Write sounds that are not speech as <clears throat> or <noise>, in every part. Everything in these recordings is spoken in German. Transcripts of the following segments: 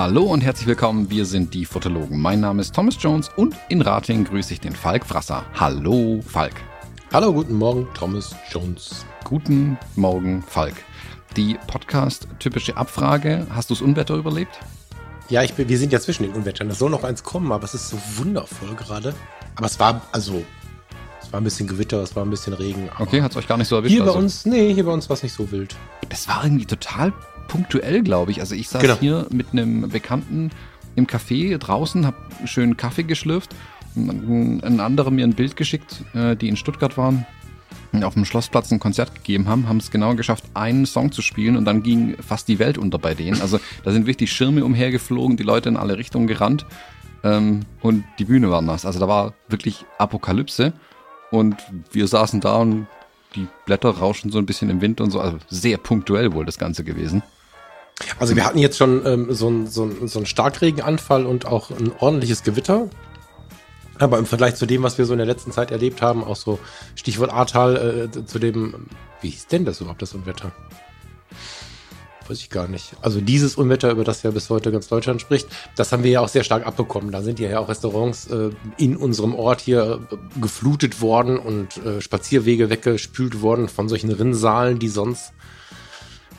Hallo und herzlich willkommen, wir sind die Fotologen. Mein Name ist Thomas Jones und in Rating grüße ich den Falk Frasser. Hallo Falk. Hallo, guten Morgen, Thomas Jones. Guten Morgen, Falk. Die Podcast-typische Abfrage, hast du das Unwetter überlebt? Ja, ich bin, wir sind ja zwischen den Unwettern. Es soll noch eins kommen, aber es ist so wundervoll gerade. Aber es war, also, es war ein bisschen Gewitter, es war ein bisschen Regen. Okay, hat es euch gar nicht so erwischt? Hier bei also, uns, nee, hier bei uns war es nicht so wild. Das war irgendwie total punktuell, glaube ich. Also ich saß genau. hier mit einem Bekannten im Café draußen, habe schön Kaffee geschlürft. Und ein anderer mir ein Bild geschickt, äh, die in Stuttgart waren, auf dem Schlossplatz ein Konzert gegeben haben, haben es genau geschafft, einen Song zu spielen und dann ging fast die Welt unter bei denen. Also da sind wirklich Schirme umhergeflogen, die Leute in alle Richtungen gerannt ähm, und die Bühne war nass. Also da war wirklich Apokalypse und wir saßen da und die Blätter rauschen so ein bisschen im Wind und so. Also sehr punktuell wohl das Ganze gewesen. Also wir hatten jetzt schon ähm, so einen so so ein Starkregenanfall und auch ein ordentliches Gewitter. Aber im Vergleich zu dem, was wir so in der letzten Zeit erlebt haben, auch so Stichwort Ahrtal, äh, zu dem, wie hieß denn das überhaupt, das Unwetter? Weiß ich gar nicht. Also dieses Unwetter, über das ja bis heute ganz Deutschland spricht, das haben wir ja auch sehr stark abbekommen. Da sind ja auch Restaurants äh, in unserem Ort hier äh, geflutet worden und äh, Spazierwege weggespült worden von solchen Rinnsalen, die sonst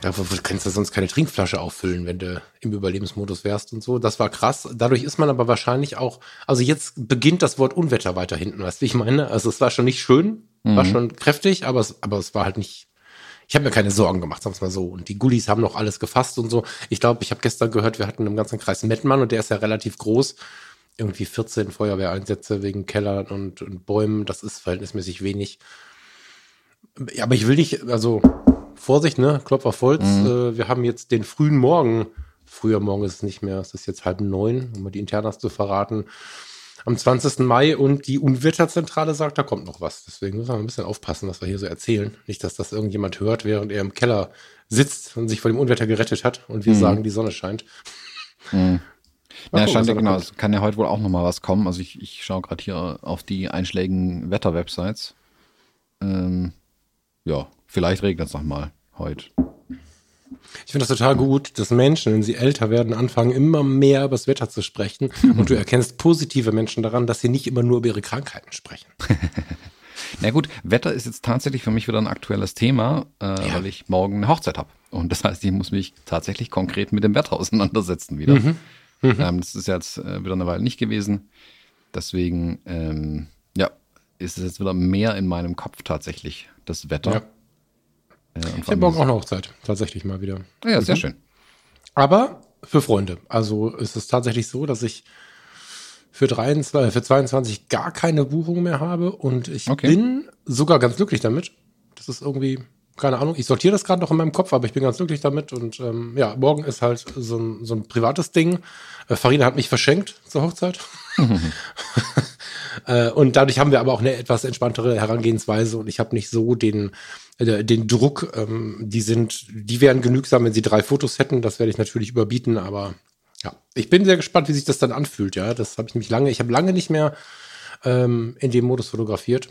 da kannst du sonst keine Trinkflasche auffüllen, wenn du im Überlebensmodus wärst und so. Das war krass. Dadurch ist man aber wahrscheinlich auch, also jetzt beginnt das Wort Unwetter weiter hinten, weißt du, wie ich meine? Also es war schon nicht schön, mhm. war schon kräftig, aber es, aber es war halt nicht, ich habe mir keine Sorgen gemacht, sagen wir mal so. Und die Gullis haben noch alles gefasst und so. Ich glaube, ich habe gestern gehört, wir hatten im ganzen Kreis Mettmann und der ist ja relativ groß. Irgendwie 14 Feuerwehreinsätze wegen Kellern und, und Bäumen. Das ist verhältnismäßig wenig. Ja, aber ich will nicht, also Vorsicht, ne? Klopf auf Holz. Mhm. Äh, wir haben jetzt den frühen Morgen. Früher Morgen ist es nicht mehr, es ist jetzt halb neun, um mal die Internas zu verraten. Am 20. Mai und die Unwetterzentrale sagt, da kommt noch was. Deswegen müssen wir ein bisschen aufpassen, was wir hier so erzählen. Nicht, dass das irgendjemand hört, während er im Keller sitzt und sich vor dem Unwetter gerettet hat und wir mhm. sagen, die Sonne scheint. Mhm. Ja, scheint ja genau, es kann ja heute wohl auch noch mal was kommen. Also ich, ich schaue gerade hier auf die einschlägigen Wetterwebsites. Ähm, ja, Vielleicht regnet es nochmal heute. Ich finde das total gut, dass Menschen, wenn sie älter werden, anfangen, immer mehr über das Wetter zu sprechen. Und du erkennst positive Menschen daran, dass sie nicht immer nur über ihre Krankheiten sprechen. <laughs> Na gut, Wetter ist jetzt tatsächlich für mich wieder ein aktuelles Thema, äh, ja. weil ich morgen eine Hochzeit habe. Und das heißt, ich muss mich tatsächlich konkret mit dem Wetter <laughs> auseinandersetzen wieder. Mhm. Mhm. Ähm, das ist jetzt äh, wieder eine Weile nicht gewesen. Deswegen, ähm, ja, ist es jetzt wieder mehr in meinem Kopf tatsächlich, das Wetter. Ja. Ja, ich habe morgen auch eine Hochzeit, tatsächlich mal wieder. Ja, sehr mhm. schön. Aber für Freunde. Also ist es tatsächlich so, dass ich für, 23, für 22 gar keine Buchung mehr habe und ich okay. bin sogar ganz glücklich damit. Das ist irgendwie, keine Ahnung, ich sortiere das gerade noch in meinem Kopf, aber ich bin ganz glücklich damit und ähm, ja, morgen ist halt so ein, so ein privates Ding. Äh, Farina hat mich verschenkt zur Hochzeit. <laughs> äh, und dadurch haben wir aber auch eine etwas entspanntere Herangehensweise und ich habe nicht so den äh, den Druck, ähm, die sind, die wären genügsam, wenn sie drei Fotos hätten. Das werde ich natürlich überbieten, aber ja, ich bin sehr gespannt, wie sich das dann anfühlt. Ja, das habe ich mich lange, ich habe lange nicht mehr ähm, in dem Modus fotografiert.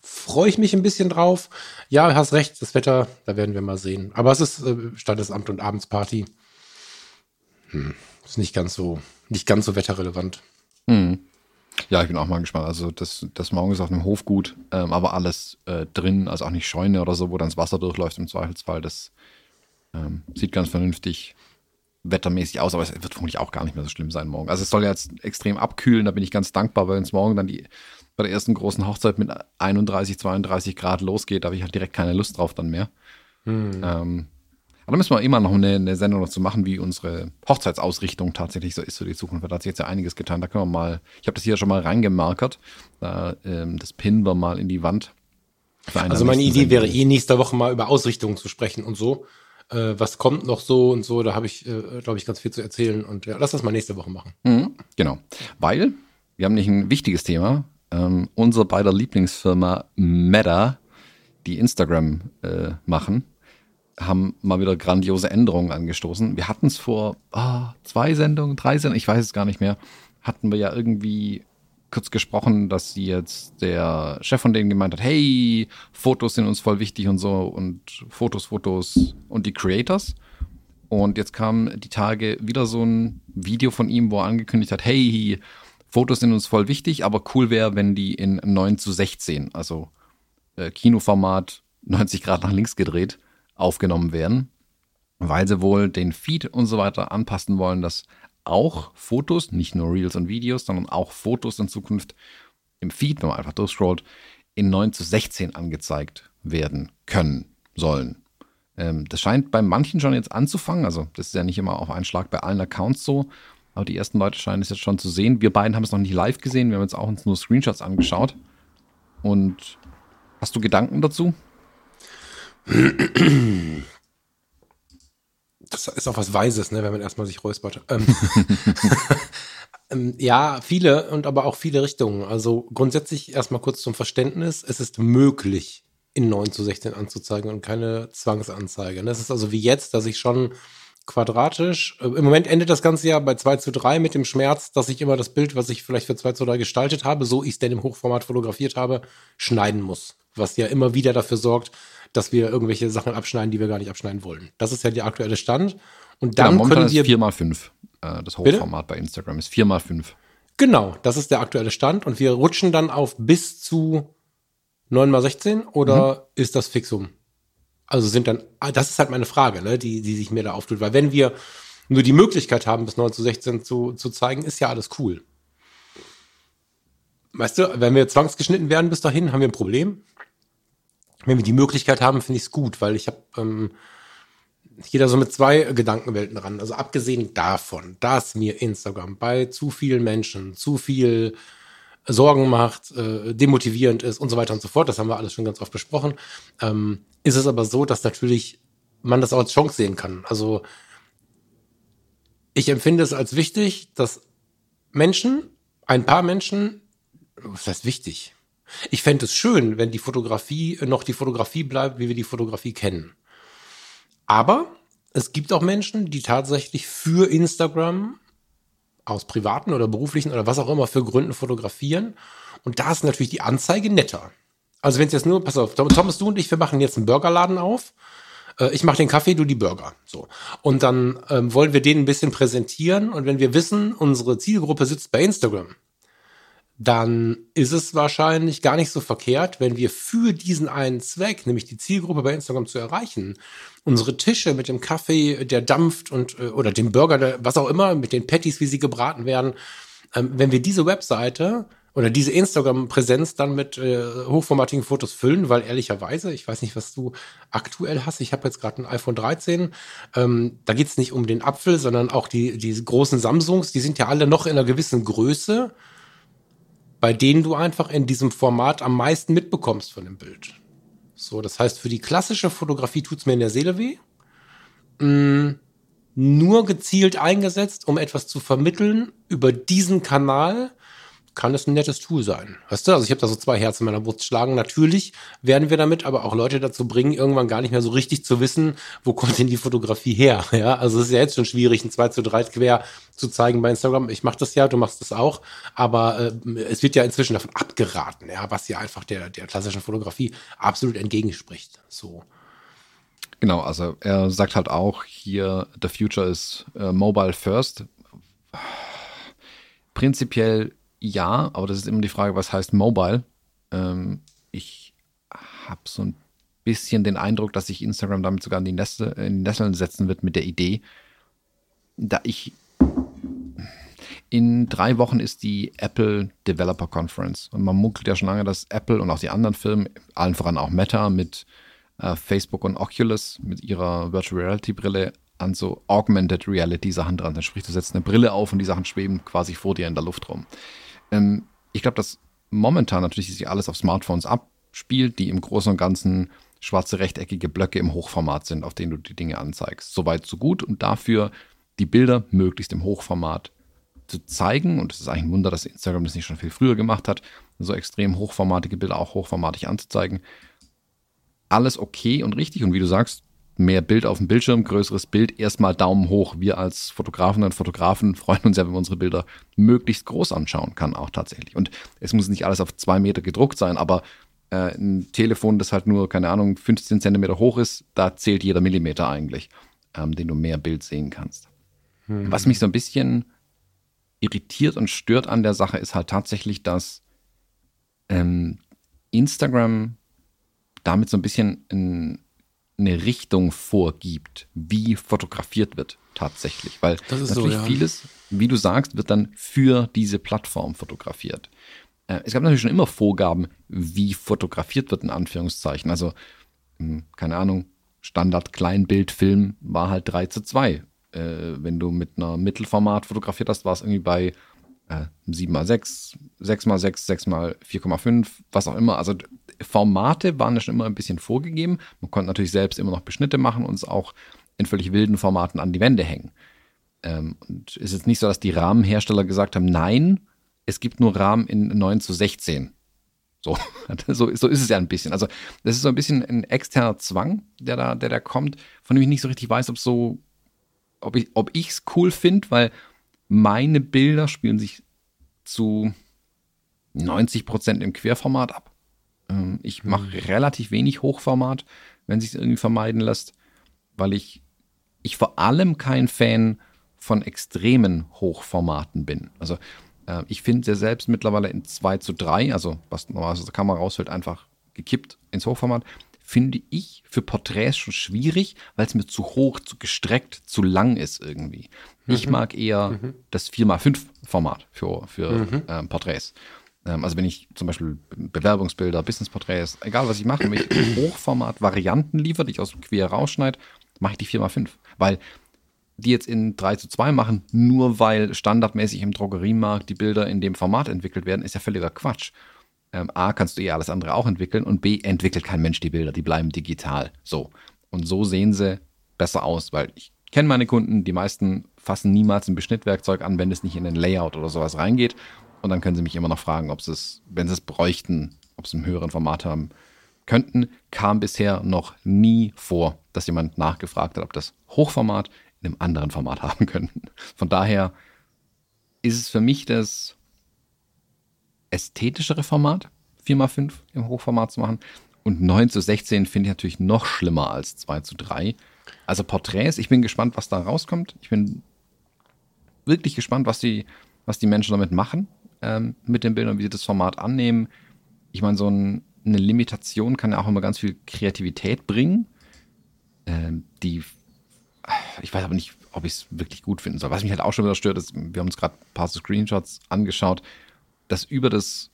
Freue ich mich ein bisschen drauf. Ja, hast recht, das Wetter, da werden wir mal sehen. Aber es ist äh, Standesamt und Abendsparty. Hm, ist nicht ganz so, nicht ganz so wetterrelevant. Hm. Ja, ich bin auch mal gespannt. Also das, das Morgen ist auf einem Hof gut, ähm, aber alles äh, drin, also auch nicht Scheune oder so, wo dann das Wasser durchläuft im Zweifelsfall. Das ähm, sieht ganz vernünftig wettermäßig aus, aber es wird vermutlich auch gar nicht mehr so schlimm sein morgen. Also es soll jetzt extrem abkühlen, da bin ich ganz dankbar, weil uns morgen dann die bei der ersten großen Hochzeit mit 31, 32 Grad losgeht, da habe ich halt direkt keine Lust drauf dann mehr. Hm. Ähm, aber da müssen wir immer noch eine, eine Sendung dazu machen, wie unsere Hochzeitsausrichtung tatsächlich so ist für die Zukunft. Da hat sich jetzt ja einiges getan. Da können wir mal, ich habe das hier schon mal reingemarkert. Da, ähm, das pinnen wir mal in die Wand. Also meine Idee Sendung. wäre eh nächste Woche mal über Ausrichtungen zu sprechen und so. Äh, was kommt noch so und so, da habe ich, äh, glaube ich, ganz viel zu erzählen. Und ja, lass das mal nächste Woche machen. Mhm, genau. Weil wir haben nicht ein wichtiges Thema. Ähm, unser beider Lieblingsfirma Meta, die Instagram äh, machen haben mal wieder grandiose Änderungen angestoßen. Wir hatten es vor oh, zwei Sendungen, drei Sendungen, ich weiß es gar nicht mehr, hatten wir ja irgendwie kurz gesprochen, dass sie jetzt der Chef von denen gemeint hat, hey, Fotos sind uns voll wichtig und so und Fotos, Fotos und die Creators. Und jetzt kam die Tage wieder so ein Video von ihm, wo er angekündigt hat, hey, Fotos sind uns voll wichtig, aber cool wäre, wenn die in 9 zu 16, also äh, Kinoformat 90 Grad nach links gedreht, aufgenommen werden, weil sie wohl den Feed und so weiter anpassen wollen, dass auch Fotos, nicht nur Reels und Videos, sondern auch Fotos in Zukunft im Feed, wenn man einfach durchscrollt, in 9 zu 16 angezeigt werden können, sollen. Ähm, das scheint bei manchen schon jetzt anzufangen. Also, das ist ja nicht immer auf einen Schlag bei allen Accounts so. Aber die ersten Leute scheinen es jetzt schon zu sehen. Wir beiden haben es noch nicht live gesehen. Wir haben jetzt auch uns nur Screenshots angeschaut. Und hast du Gedanken dazu? Das ist auch was Weises, ne, wenn man erstmal sich räuspert. Ähm, <laughs> ähm, ja, viele und aber auch viele Richtungen. Also grundsätzlich erstmal kurz zum Verständnis. Es ist möglich, in 9 zu 16 anzuzeigen und keine Zwangsanzeige. Das ist also wie jetzt, dass ich schon quadratisch, äh, im Moment endet das Ganze ja bei 2 zu 3 mit dem Schmerz, dass ich immer das Bild, was ich vielleicht für 2 zu 3 gestaltet habe, so ich es denn im Hochformat fotografiert habe, schneiden muss. Was ja immer wieder dafür sorgt, dass wir irgendwelche Sachen abschneiden, die wir gar nicht abschneiden wollen. Das ist ja der aktuelle Stand. Und dann genau, können wir. 4x5. Äh, das Hochformat Bitte? bei Instagram ist 4x5. Genau, das ist der aktuelle Stand. Und wir rutschen dann auf bis zu 9x16 oder mhm. ist das Fixum? Also sind dann, ah, das ist halt meine Frage, ne, die, die sich mir da auftut. Weil wenn wir nur die Möglichkeit haben, bis 9 zu 16 zu, zu zeigen, ist ja alles cool. Weißt du, wenn wir zwangsgeschnitten werden bis dahin, haben wir ein Problem wenn wir die Möglichkeit haben, finde ich es gut, weil ich habe, ähm, da so mit zwei Gedankenwelten ran. Also abgesehen davon, dass mir Instagram bei zu vielen Menschen zu viel Sorgen macht, äh, demotivierend ist und so weiter und so fort, das haben wir alles schon ganz oft besprochen, ähm, ist es aber so, dass natürlich man das auch als Chance sehen kann. Also ich empfinde es als wichtig, dass Menschen, ein paar Menschen, was heißt wichtig? Ich fände es schön, wenn die Fotografie noch die Fotografie bleibt, wie wir die Fotografie kennen. Aber es gibt auch Menschen, die tatsächlich für Instagram aus privaten oder beruflichen oder was auch immer für Gründen fotografieren. Und da ist natürlich die Anzeige netter. Also wenn es jetzt nur, pass auf, Thomas, du und ich, wir machen jetzt einen Burgerladen auf. Äh, ich mache den Kaffee, du die Burger. So. Und dann ähm, wollen wir den ein bisschen präsentieren. Und wenn wir wissen, unsere Zielgruppe sitzt bei Instagram, dann ist es wahrscheinlich gar nicht so verkehrt, wenn wir für diesen einen Zweck, nämlich die Zielgruppe bei Instagram zu erreichen, unsere Tische mit dem Kaffee, der dampft und äh, oder dem Burger, was auch immer, mit den Patties, wie sie gebraten werden, ähm, wenn wir diese Webseite oder diese Instagram-Präsenz dann mit äh, hochformatigen Fotos füllen, weil ehrlicherweise, ich weiß nicht, was du aktuell hast, ich habe jetzt gerade ein iPhone 13, ähm, da geht's nicht um den Apfel, sondern auch die, die großen Samsungs, die sind ja alle noch in einer gewissen Größe bei denen du einfach in diesem Format am meisten mitbekommst von dem Bild. So, das heißt, für die klassische Fotografie tut es mir in der Seele weh. Mm, nur gezielt eingesetzt, um etwas zu vermitteln über diesen Kanal, kann es ein nettes Tool sein. Weißt du, also ich habe da so zwei Herzen in meiner Brust schlagen. Natürlich werden wir damit aber auch Leute dazu bringen, irgendwann gar nicht mehr so richtig zu wissen, wo kommt denn die Fotografie her. <laughs> Ja, also es ist ja jetzt schon schwierig, ein 2 zu 3 quer zu zeigen bei Instagram. Ich mache das ja, du machst das auch, aber äh, es wird ja inzwischen davon abgeraten, ja, was ja einfach der, der klassischen Fotografie absolut entgegenspricht. So. Genau, also er sagt halt auch hier, the future is uh, mobile first. Prinzipiell ja, aber das ist immer die Frage, was heißt Mobile? Ähm, ich habe so ein bisschen den Eindruck, dass sich Instagram damit sogar in die, Neste, in die Nesseln setzen wird mit der Idee, da ich in drei Wochen ist die Apple Developer Conference und man munkelt ja schon lange, dass Apple und auch die anderen Firmen, allen voran auch Meta mit äh, Facebook und Oculus mit ihrer Virtual Reality Brille an so Augmented Reality Sachen dran. Dann sprich, du setzt eine Brille auf und die Sachen schweben quasi vor dir in der Luft rum. Ähm, ich glaube, dass momentan natürlich sich alles auf Smartphones abspielt, die im Großen und Ganzen schwarze rechteckige Blöcke im Hochformat sind, auf denen du die Dinge anzeigst. Soweit, so gut. Und dafür die Bilder möglichst im Hochformat zu zeigen. Und es ist eigentlich ein Wunder, dass Instagram das nicht schon viel früher gemacht hat, so extrem hochformatige Bilder auch hochformatig anzuzeigen. Alles okay und richtig. Und wie du sagst, mehr Bild auf dem Bildschirm, größeres Bild, erstmal Daumen hoch. Wir als Fotografen und Fotografen freuen uns ja, wenn wir unsere Bilder möglichst groß anschauen kann, auch tatsächlich. Und es muss nicht alles auf zwei Meter gedruckt sein, aber äh, ein Telefon, das halt nur, keine Ahnung, 15 Zentimeter hoch ist, da zählt jeder Millimeter eigentlich, ähm, den du mehr Bild sehen kannst. Hm. Was mich so ein bisschen irritiert und stört an der Sache ist halt tatsächlich, dass ähm, Instagram damit so ein bisschen ein, eine Richtung vorgibt, wie fotografiert wird tatsächlich. Weil natürlich so, ja. vieles, wie du sagst, wird dann für diese Plattform fotografiert. Äh, es gab natürlich schon immer Vorgaben, wie fotografiert wird, in Anführungszeichen. Also, hm, keine Ahnung, Standard Kleinbildfilm war halt 3 zu 2. Äh, wenn du mit einer Mittelformat fotografiert hast, war es irgendwie bei äh, 7x6, 6x6, 6x4,5, was auch immer. Also Formate waren ja schon immer ein bisschen vorgegeben. Man konnte natürlich selbst immer noch Beschnitte machen und es auch in völlig wilden Formaten an die Wände hängen. Ähm, und es ist jetzt nicht so, dass die Rahmenhersteller gesagt haben, nein, es gibt nur Rahmen in 9 zu 16. So, <laughs> so, so ist es ja ein bisschen. Also, das ist so ein bisschen ein externer Zwang, der da, der da kommt, von dem ich nicht so richtig weiß, ob so, ob ich es cool finde, weil meine Bilder spielen sich zu 90 Prozent im Querformat ab. Ähm, ich mache mhm. relativ wenig Hochformat, wenn sich irgendwie vermeiden lässt, weil ich, ich vor allem kein Fan von extremen Hochformaten bin. Also äh, ich finde sehr selbst mittlerweile in 2 zu 3, also was normalerweise aus der Kamera rausfällt, einfach gekippt ins Hochformat, finde ich für Porträts schon schwierig, weil es mir zu hoch, zu gestreckt, zu lang ist irgendwie. Mhm. Ich mag eher mhm. das 4x5-Format für, für mhm. ähm, Porträts. Ähm, also wenn ich zum Beispiel Bewerbungsbilder, Businessporträts, egal was ich mache, wenn ich <clears throat> Hochformat-Varianten liefere, die ich aus dem Quer rausschneide, mache ich die 4x5. Weil die jetzt in 3 zu 2 machen, nur weil standardmäßig im Drogeriemarkt die Bilder in dem Format entwickelt werden, ist ja völliger Quatsch. Ähm, A, kannst du eh alles andere auch entwickeln und B, entwickelt kein Mensch die Bilder, die bleiben digital. So. Und so sehen sie besser aus, weil ich kenne meine Kunden, die meisten fassen niemals ein Beschnittwerkzeug an, wenn es nicht in den Layout oder sowas reingeht. Und dann können sie mich immer noch fragen, ob sie es, wenn sie es bräuchten, ob sie einen höheren Format haben könnten. Kam bisher noch nie vor, dass jemand nachgefragt hat, ob das Hochformat in einem anderen Format <laughs> haben könnten. Von daher ist es für mich das ästhetischere Format, 4x5 im Hochformat zu machen. Und 9 zu 16 finde ich natürlich noch schlimmer als 2 zu 3. Also Porträts, ich bin gespannt, was da rauskommt. Ich bin wirklich gespannt, was die, was die Menschen damit machen, ähm, mit den Bildern, wie sie das Format annehmen. Ich meine, so ein, eine Limitation kann ja auch immer ganz viel Kreativität bringen, ähm, die ich weiß aber nicht, ob ich es wirklich gut finden soll. Was mich halt auch schon wieder stört, ist, wir haben uns gerade ein paar Screenshots angeschaut, dass über das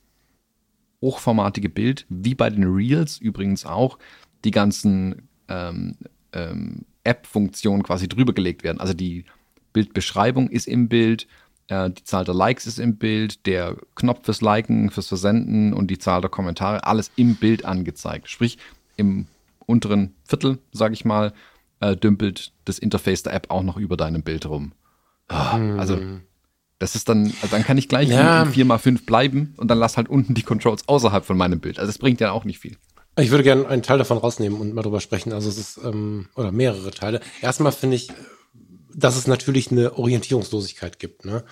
hochformatige Bild, wie bei den Reels übrigens auch, die ganzen ähm, ähm, App-Funktionen quasi drüber gelegt werden. Also die Bildbeschreibung ist im Bild, äh, die Zahl der Likes ist im Bild, der Knopf fürs Liken, fürs Versenden und die Zahl der Kommentare, alles im Bild angezeigt. Sprich, im unteren Viertel, sage ich mal, äh, dümpelt das Interface der App auch noch über deinem Bild rum. Oh, also das ist dann, also dann kann ich gleich ja. in 4x5 bleiben und dann lass halt unten die Controls außerhalb von meinem Bild. Also das bringt ja auch nicht viel. Ich würde gerne einen Teil davon rausnehmen und mal drüber sprechen. Also es ist, ähm, oder mehrere Teile. Erstmal finde ich, dass es natürlich eine Orientierungslosigkeit gibt. Ne?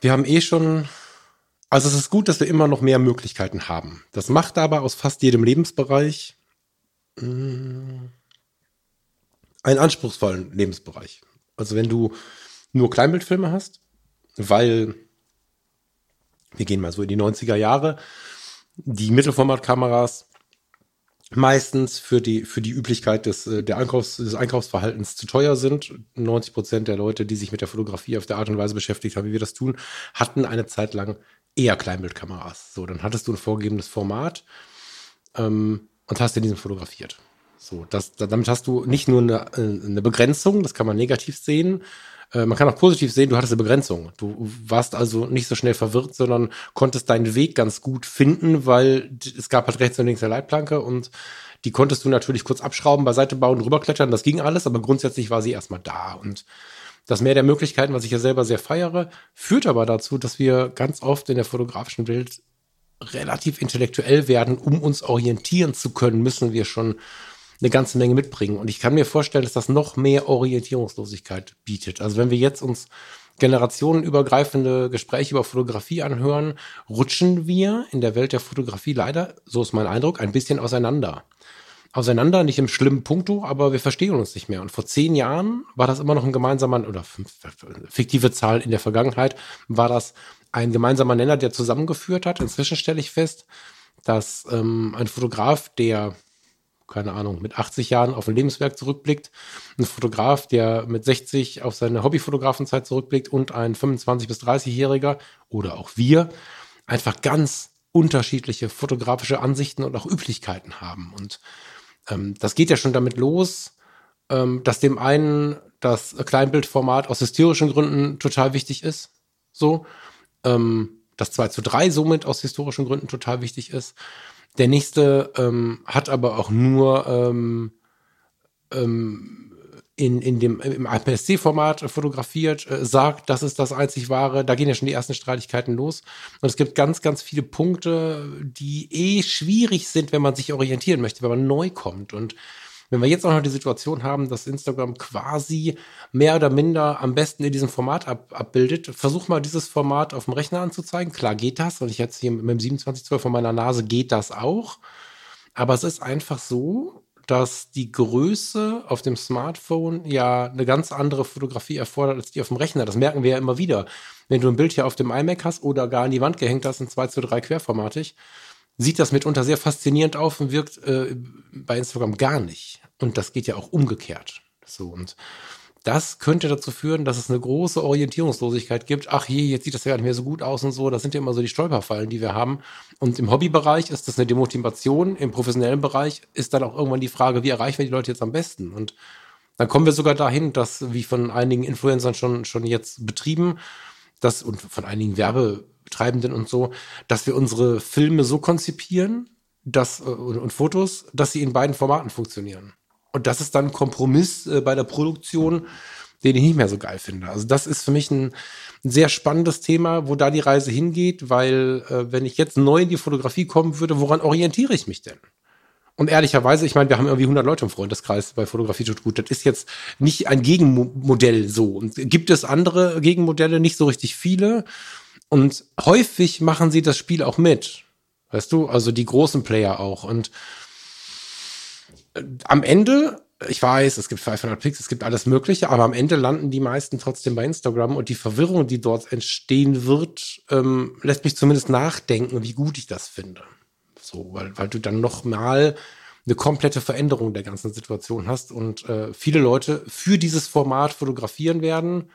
Wir haben eh schon, also es ist gut, dass wir immer noch mehr Möglichkeiten haben. Das macht aber aus fast jedem Lebensbereich mh, hm, einen anspruchsvollen Lebensbereich. Also wenn du nur Kleinbildfilme hast, weil wir gehen mal so in die 90er Jahre, die Mittelformatkameras meistens für die, für die Üblichkeit des, äh, der Einkaufs, des Einkaufsverhaltens zu teuer sind. 90 Prozent der Leute, die sich mit der Fotografie auf der Art und Weise beschäftigt haben, wie wir das tun, hatten eine Zeit lang eher Kleinbildkameras. So, dann hattest du ein vorgegebenes Format ähm, und hast in diesem fotografiert. So, das, damit hast du nicht nur eine, äh, eine Begrenzung, das kann man negativ sehen, äh, man kann auch positiv sehen, du hattest eine Begrenzung. Du warst also nicht so schnell verwirrt, sondern konntest deinen Weg ganz gut finden, weil es gab halt rechts und links eine Leitplanke und die konntest du natürlich kurz abschrauben, beiseite bauen, rüberklettern, das ging alles, aber grundsätzlich war sie erstmal da und das Mehr der Möglichkeiten, was ich ja selber sehr feiere, führt aber dazu, dass wir ganz oft in der fotografischen Welt relativ intellektuell werden, um uns orientieren zu können, müssen wir schon eine ganze Menge mitbringen. Und ich kann mir vorstellen, dass das noch mehr Orientierungslosigkeit bietet. Also wenn wir jetzt uns generationenübergreifende Gespräche über Fotografie anhören, rutschen wir in der Welt der Fotografie leider, so ist mein Eindruck, ein bisschen auseinander. Auseinander, nicht im schlimmen Punkto, aber wir verstehen uns nicht mehr. Und vor zehn Jahren war das immer noch ein gemeinsamer, oder fiktive Zahl in der Vergangenheit, war das ein gemeinsamer Nenner, der zusammengeführt hat. Inzwischen stelle ich fest, dass ähm, ein Fotograf, der keine Ahnung, mit 80 Jahren auf ein Lebenswerk zurückblickt, ein Fotograf, der mit 60 auf seine Hobbyfotografenzeit zurückblickt und ein 25- bis 30-Jähriger oder auch wir einfach ganz unterschiedliche fotografische Ansichten und auch Üblichkeiten haben. Und ähm, das geht ja schon damit los, ähm, dass dem einen das Kleinbildformat aus historischen Gründen total wichtig ist. So. Ähm, das 2 zu 3 somit aus historischen Gründen total wichtig ist. Der nächste ähm, hat aber auch nur ähm, ähm, in, in dem, im APS-C-Format fotografiert, äh, sagt, das ist das einzig wahre. Da gehen ja schon die ersten Streitigkeiten los. Und es gibt ganz, ganz viele Punkte, die eh schwierig sind, wenn man sich orientieren möchte, wenn man neu kommt. Und wenn wir jetzt auch noch die Situation haben, dass Instagram quasi mehr oder minder am besten in diesem Format ab, abbildet, versuch mal dieses Format auf dem Rechner anzuzeigen. Klar geht das. Und ich jetzt hier mit dem 2712 von meiner Nase geht das auch. Aber es ist einfach so, dass die Größe auf dem Smartphone ja eine ganz andere Fotografie erfordert als die auf dem Rechner. Das merken wir ja immer wieder. Wenn du ein Bild hier auf dem iMac hast oder gar an die Wand gehängt hast in 2 zu 3 querformatig, sieht das mitunter sehr faszinierend auf und wirkt äh, bei Instagram gar nicht. Und das geht ja auch umgekehrt. So und das könnte dazu führen, dass es eine große Orientierungslosigkeit gibt. Ach je, jetzt sieht das ja gar nicht mehr so gut aus und so. Das sind ja immer so die Stolperfallen, die wir haben. Und im Hobbybereich ist das eine Demotivation. Im professionellen Bereich ist dann auch irgendwann die Frage, wie erreichen wir die Leute jetzt am besten? Und dann kommen wir sogar dahin, dass, wie von einigen Influencern schon, schon jetzt betrieben, dass, und von einigen Werbetreibenden und so, dass wir unsere Filme so konzipieren, dass, äh, und, und Fotos, dass sie in beiden Formaten funktionieren. Und das ist dann ein Kompromiss äh, bei der Produktion, den ich nicht mehr so geil finde. Also das ist für mich ein, ein sehr spannendes Thema, wo da die Reise hingeht, weil äh, wenn ich jetzt neu in die Fotografie kommen würde, woran orientiere ich mich denn? Und ehrlicherweise, ich meine, wir haben irgendwie 100 Leute im Freundeskreis bei Fotografie tut gut. Das ist jetzt nicht ein Gegenmodell so. Und gibt es andere Gegenmodelle? Nicht so richtig viele. Und häufig machen sie das Spiel auch mit. Weißt du? Also die großen Player auch. Und am Ende, ich weiß, es gibt 500 Picks, es gibt alles Mögliche, aber am Ende landen die meisten trotzdem bei Instagram und die Verwirrung, die dort entstehen wird, ähm, lässt mich zumindest nachdenken, wie gut ich das finde. So, weil, weil du dann noch mal eine komplette Veränderung der ganzen Situation hast und äh, viele Leute für dieses Format fotografieren werden,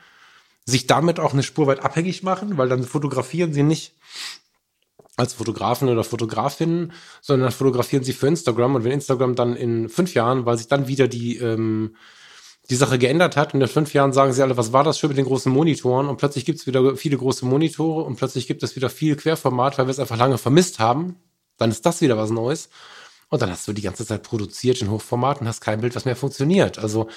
sich damit auch eine Spur weit abhängig machen, weil dann fotografieren sie nicht als Fotografen oder Fotografinnen, sondern fotografieren sie für Instagram. Und wenn Instagram dann in fünf Jahren, weil sich dann wieder die, ähm, die Sache geändert hat, und in fünf Jahren sagen sie alle, was war das schön mit den großen Monitoren? Und plötzlich gibt es wieder viele große Monitore und plötzlich gibt es wieder viel Querformat, weil wir es einfach lange vermisst haben. Dann ist das wieder was Neues. Und dann hast du die ganze Zeit produziert in Hochformat und hast kein Bild, was mehr funktioniert. Also,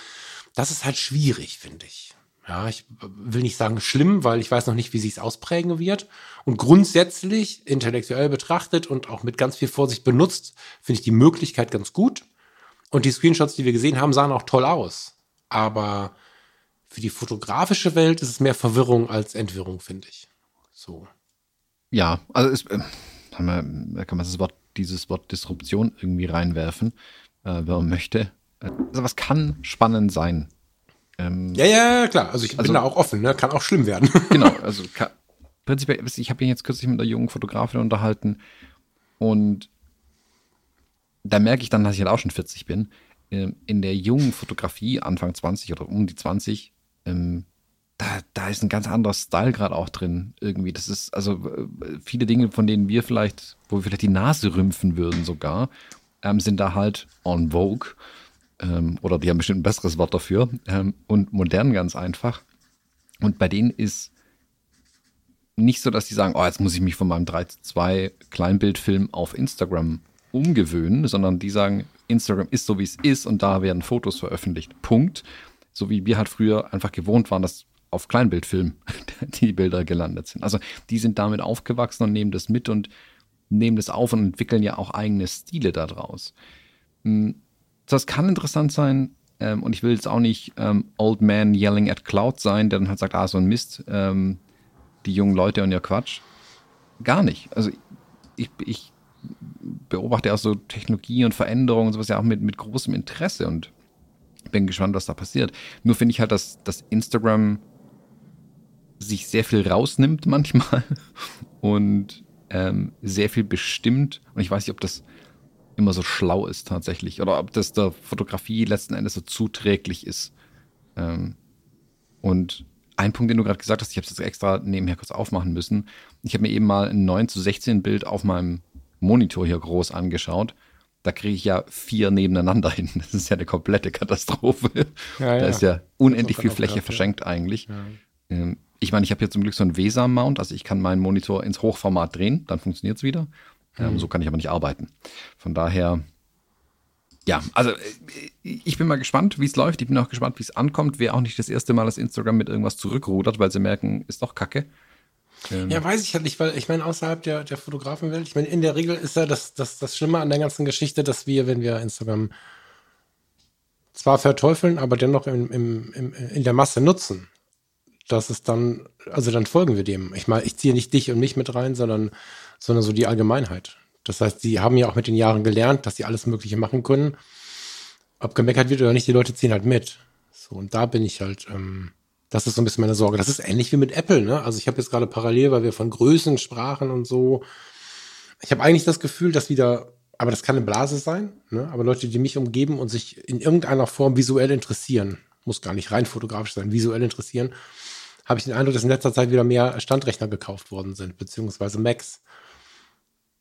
das ist halt schwierig, finde ich ja, ich will nicht sagen schlimm, weil ich weiß noch nicht, wie sich es ausprägen wird. Und grundsätzlich, intellektuell betrachtet und auch mit ganz viel Vorsicht benutzt, finde ich die Möglichkeit ganz gut. Und die Screenshots, die wir gesehen haben, sahen auch toll aus. Aber für die fotografische Welt ist es mehr Verwirrung als Entwirrung, finde ich. So. Ja, also es, äh, kann man das Wort, dieses Wort Disruption irgendwie reinwerfen, äh, wenn man möchte. Also was kann spannend sein? Ähm, ja, ja, klar. Also ich also, bin da auch offen, ne? kann auch schlimm werden. <laughs> genau, also kann, prinzipiell, ich habe mich jetzt kürzlich mit einer jungen Fotografin unterhalten und da merke ich dann, dass ich halt auch schon 40 bin. Ähm, in der jungen Fotografie, Anfang 20 oder um die 20, ähm, da, da ist ein ganz anderer Style gerade auch drin. Irgendwie, das ist also viele Dinge, von denen wir vielleicht, wo wir vielleicht die Nase rümpfen würden sogar, ähm, sind da halt on Vogue ähm, oder die haben bestimmt ein besseres Wort dafür, ähm, und modern ganz einfach. Und bei denen ist nicht so, dass die sagen, oh, jetzt muss ich mich von meinem 3 zu 2 Kleinbildfilm auf Instagram umgewöhnen, sondern die sagen, Instagram ist so, wie es ist und da werden Fotos veröffentlicht. Punkt. So wie wir halt früher einfach gewohnt waren, dass auf Kleinbildfilm <laughs> die Bilder gelandet sind. Also die sind damit aufgewachsen und nehmen das mit und nehmen das auf und entwickeln ja auch eigene Stile daraus. Das kann interessant sein. Ähm, und ich will jetzt auch nicht ähm, Old Man Yelling at Cloud sein, der dann halt sagt, ah, so ein Mist, ähm, die jungen Leute und ihr Quatsch. Gar nicht. Also ich, ich beobachte auch so Technologie und Veränderungen und sowas ja auch mit, mit großem Interesse und bin gespannt, was da passiert. Nur finde ich halt, dass, dass Instagram sich sehr viel rausnimmt manchmal <laughs> und ähm, sehr viel bestimmt. Und ich weiß nicht, ob das immer so schlau ist tatsächlich oder ob das der Fotografie letzten Endes so zuträglich ist. Ähm, und ein Punkt, den du gerade gesagt hast, ich habe es jetzt extra nebenher kurz aufmachen müssen. Ich habe mir eben mal ein 9 zu 16 Bild auf meinem Monitor hier groß angeschaut. Da kriege ich ja vier nebeneinander <laughs> hin. Das ist ja eine komplette Katastrophe. Ja, da ist ja unendlich viel Fläche gehabt, verschenkt ja. eigentlich. Ja. Ähm, ich meine, ich habe hier zum Glück so einen VESA-Mount, also ich kann meinen Monitor ins Hochformat drehen, dann funktioniert es wieder. Mhm. so kann ich aber nicht arbeiten. Von daher, ja, also äh, ich bin mal gespannt, wie es läuft. Ich bin auch gespannt, wie es ankommt. Wäre auch nicht das erste Mal, dass Instagram mit irgendwas zurückrudert, weil sie merken, ist doch kacke. Ähm, ja, weiß ich halt nicht, weil ich meine, außerhalb der, der Fotografenwelt, ich meine, in der Regel ist ja das, das, das Schlimme an der ganzen Geschichte, dass wir, wenn wir Instagram zwar verteufeln, aber dennoch im, im, im, in der Masse nutzen, dass es dann, also dann folgen wir dem. Ich meine, ich ziehe nicht dich und mich mit rein, sondern, sondern so die Allgemeinheit. Das heißt, sie haben ja auch mit den Jahren gelernt, dass sie alles Mögliche machen können. Ob gemeckert wird oder nicht, die Leute ziehen halt mit. So, und da bin ich halt, ähm, das ist so ein bisschen meine Sorge. Das ist ähnlich wie mit Apple, ne? Also ich habe jetzt gerade parallel, weil wir von Größen sprachen und so. Ich habe eigentlich das Gefühl, dass wieder, aber das kann eine Blase sein, ne? Aber Leute, die mich umgeben und sich in irgendeiner Form visuell interessieren, muss gar nicht rein fotografisch sein, visuell interessieren, habe ich den Eindruck, dass in letzter Zeit wieder mehr Standrechner gekauft worden sind, beziehungsweise Macs.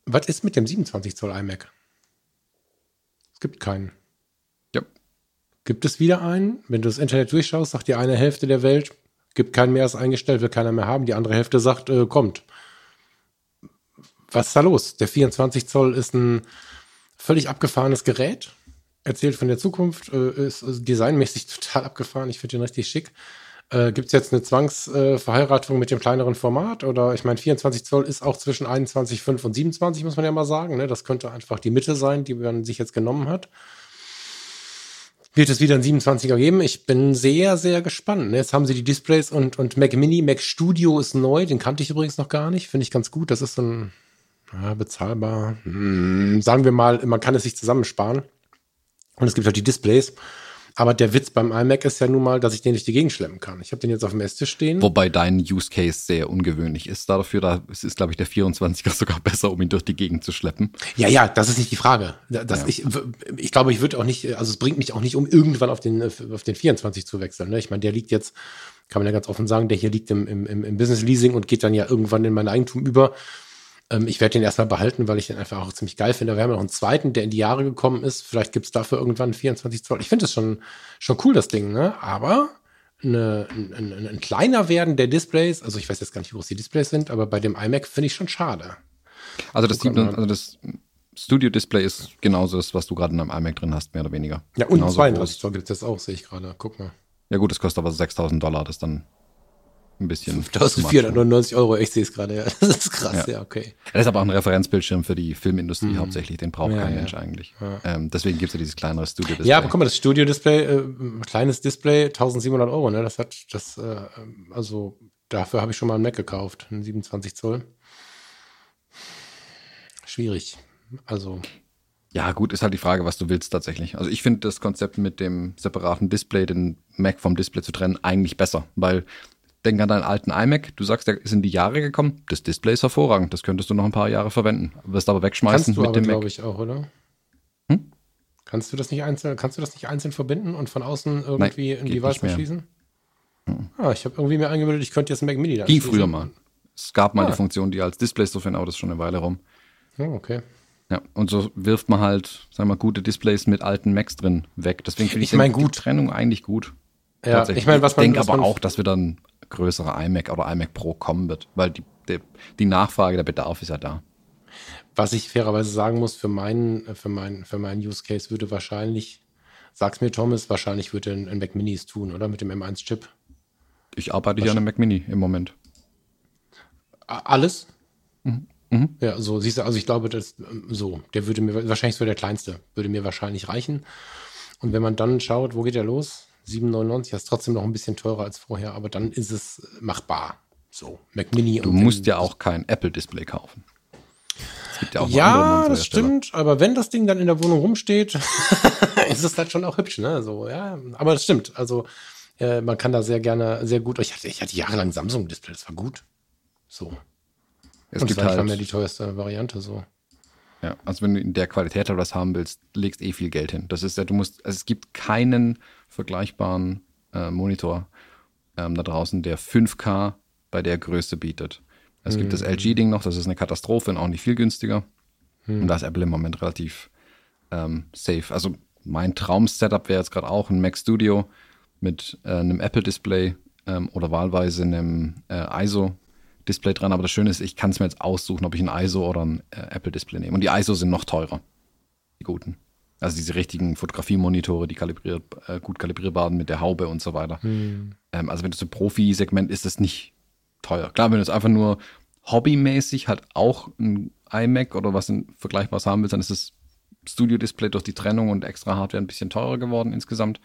Was ist mit dem 27 Zoll iMac? Es gibt keinen. Gibt es wieder einen? Wenn du das Internet durchschaust, sagt die eine Hälfte der Welt, gibt keinen mehr, ist eingestellt, will keiner mehr haben. Die andere Hälfte sagt, äh, kommt. Was ist da los? Der 24 Zoll ist ein völlig abgefahrenes Gerät. Erzählt von der Zukunft, äh, ist, ist designmäßig <laughs> total abgefahren. Ich finde den richtig schick. Äh, Gibt es jetzt eine Zwangsverheiratung äh, mit dem kleineren Format? Oder ich meine, 24 Zoll ist auch zwischen 21,5 und 27, muss man ja mal sagen. Ne? Das könnte einfach die Mitte sein, die man sich jetzt genommen hat wird es wieder ein 27er geben. Ich bin sehr, sehr gespannt. Jetzt haben sie die Displays und, und Mac Mini, Mac Studio ist neu, den kannte ich übrigens noch gar nicht. Finde ich ganz gut. Das ist so ein ja, bezahlbar, hm, sagen wir mal, man kann es sich zusammensparen. Und es gibt halt die Displays. Aber der Witz beim iMac ist ja nun mal, dass ich den nicht dagegen schleppen kann. Ich habe den jetzt auf dem Esstisch stehen. Wobei dein Use Case sehr ungewöhnlich ist dafür. Da ist, glaube ich, der 24er <laughs> sogar besser, um ihn durch die Gegend zu schleppen. Ja, ja, das ist nicht die Frage. Das, ja. ich, ich glaube, ich würde auch nicht, also es bringt mich auch nicht, um irgendwann auf den, auf den 24 zu wechseln. Ne? Ich meine, der liegt jetzt, kann man ja ganz offen sagen, der hier liegt im, im, im Business Leasing und geht dann ja irgendwann in mein Eigentum über. Ähm, ich werde den erstmal behalten, weil ich den einfach auch ziemlich geil finde. Wir haben ja noch einen zweiten, der in die Jahre gekommen ist. Vielleicht gibt es dafür irgendwann 24 Zoll. Ich finde das schon, schon cool, das Ding, ne? Aber eine, ein, ein, kleiner werden der Displays, also ich weiß jetzt gar nicht, wie groß die Displays sind, aber bei dem iMac finde ich schon schade. Also das, sieht, also das Studio-Display ist genauso das, was du gerade in einem iMac drin hast, mehr oder weniger. Ja, und genauso 32 Zoll gibt es jetzt auch, sehe ich gerade. Guck mal. Ja gut, das kostet aber 6000 Dollar, das dann ein bisschen. <laughs> 1499 Euro, ich sehe es gerade, ja. <laughs> Das ist krass, ja, ja okay. Das ist aber auch ein Referenzbildschirm für die Filmindustrie mhm. hauptsächlich, den braucht ja, kein Mensch eigentlich. Ähm, deswegen gibt es ja dieses kleinere Studio-Display. Ja, aber guck mal, das Studio-Display, äh, kleines Display, 1700 Euro, ne? Das hat, das, äh, also dafür habe ich schon mal einen Mac gekauft, einen 27 Zoll. Schwierig. Also. Ja, gut, ist halt die Frage, was du willst tatsächlich. Also ich finde das Konzept mit dem separaten Display, den Mac vom Display zu trennen, eigentlich besser, weil Denk an deinen alten iMac. Du sagst, der ist in die Jahre gekommen. Das Display ist hervorragend. Das könntest du noch ein paar Jahre verwenden. Wirst aber wegschmeißen kannst du mit aber, dem glaube ich auch, oder? Hm? Kannst du das nicht einzeln, kannst du das nicht einzeln verbinden und von außen irgendwie Nein, ein Device verschließen? Hm. Ah, ich habe irgendwie mir eingebildet, ich könnte jetzt ein Mac Mini da Ging früher mal. Es gab mal ah. die Funktion, die als Display so finden, aber das ist schon eine Weile rum. Oh, okay. Ja, und so wirft man halt, sagen wir mal, gute Displays mit alten Macs drin weg. Deswegen finde ich, ich mein, die Trennung eigentlich gut. Ja, ich meine, was man. Ich denke aber auch, dass wir dann größere iMac oder iMac Pro kommen wird, weil die, die, die Nachfrage, der Bedarf ist ja da. Was ich fairerweise sagen muss, für meinen, für meinen, für meinen Use Case würde wahrscheinlich, sag's mir Thomas, wahrscheinlich würde ein, ein Mac Minis tun, oder? Mit dem M1-Chip. Ich arbeite hier an einem Mac Mini im Moment. Alles? Mhm. Mhm. Ja, so siehst du, also ich glaube, das so, der würde mir wahrscheinlich so der kleinste, würde mir wahrscheinlich reichen. Und wenn man dann schaut, wo geht der los? 7,99, das ist trotzdem noch ein bisschen teurer als vorher, aber dann ist es machbar. So, Mac Mini. Du musst ja auch kein Apple-Display kaufen. Es gibt ja auch Ja, das stimmt, aber wenn das Ding dann in der Wohnung rumsteht, <laughs> ist es halt schon auch hübsch, ne? So, ja, aber das stimmt. Also, äh, man kann da sehr gerne, sehr gut. Ich hatte, ich hatte jahrelang Samsung-Display, das war gut. So. Es Und gibt halt, ja die teuerste Variante so. Ja, also wenn du in der Qualität etwas haben willst, legst eh viel Geld hin. Das ist ja, du musst, also es gibt keinen vergleichbaren äh, Monitor ähm, da draußen, der 5K bei der Größe bietet. Es mhm. gibt das mhm. LG-Ding noch, das ist eine Katastrophe und auch nicht viel günstiger. Mhm. Und da ist Apple im Moment relativ ähm, safe. Also mein Traum-Setup wäre jetzt gerade auch ein Mac Studio mit äh, einem Apple-Display ähm, oder wahlweise einem äh, ISO Display dran, aber das Schöne ist, ich kann es mir jetzt aussuchen, ob ich ein ISO oder ein äh, Apple-Display nehme. Und die ISO sind noch teurer. Die guten. Also diese richtigen Fotografie-Monitore, die kalibriert, äh, gut kalibrierbar mit der Haube und so weiter. Hm. Ähm, also wenn du so Profi-Segment ist, ist das nicht teuer. Klar, wenn du es einfach nur hobbymäßig halt auch ein iMac oder was in Vergleichbares haben willst, dann ist das Studio-Display durch die Trennung und extra Hardware ein bisschen teurer geworden insgesamt.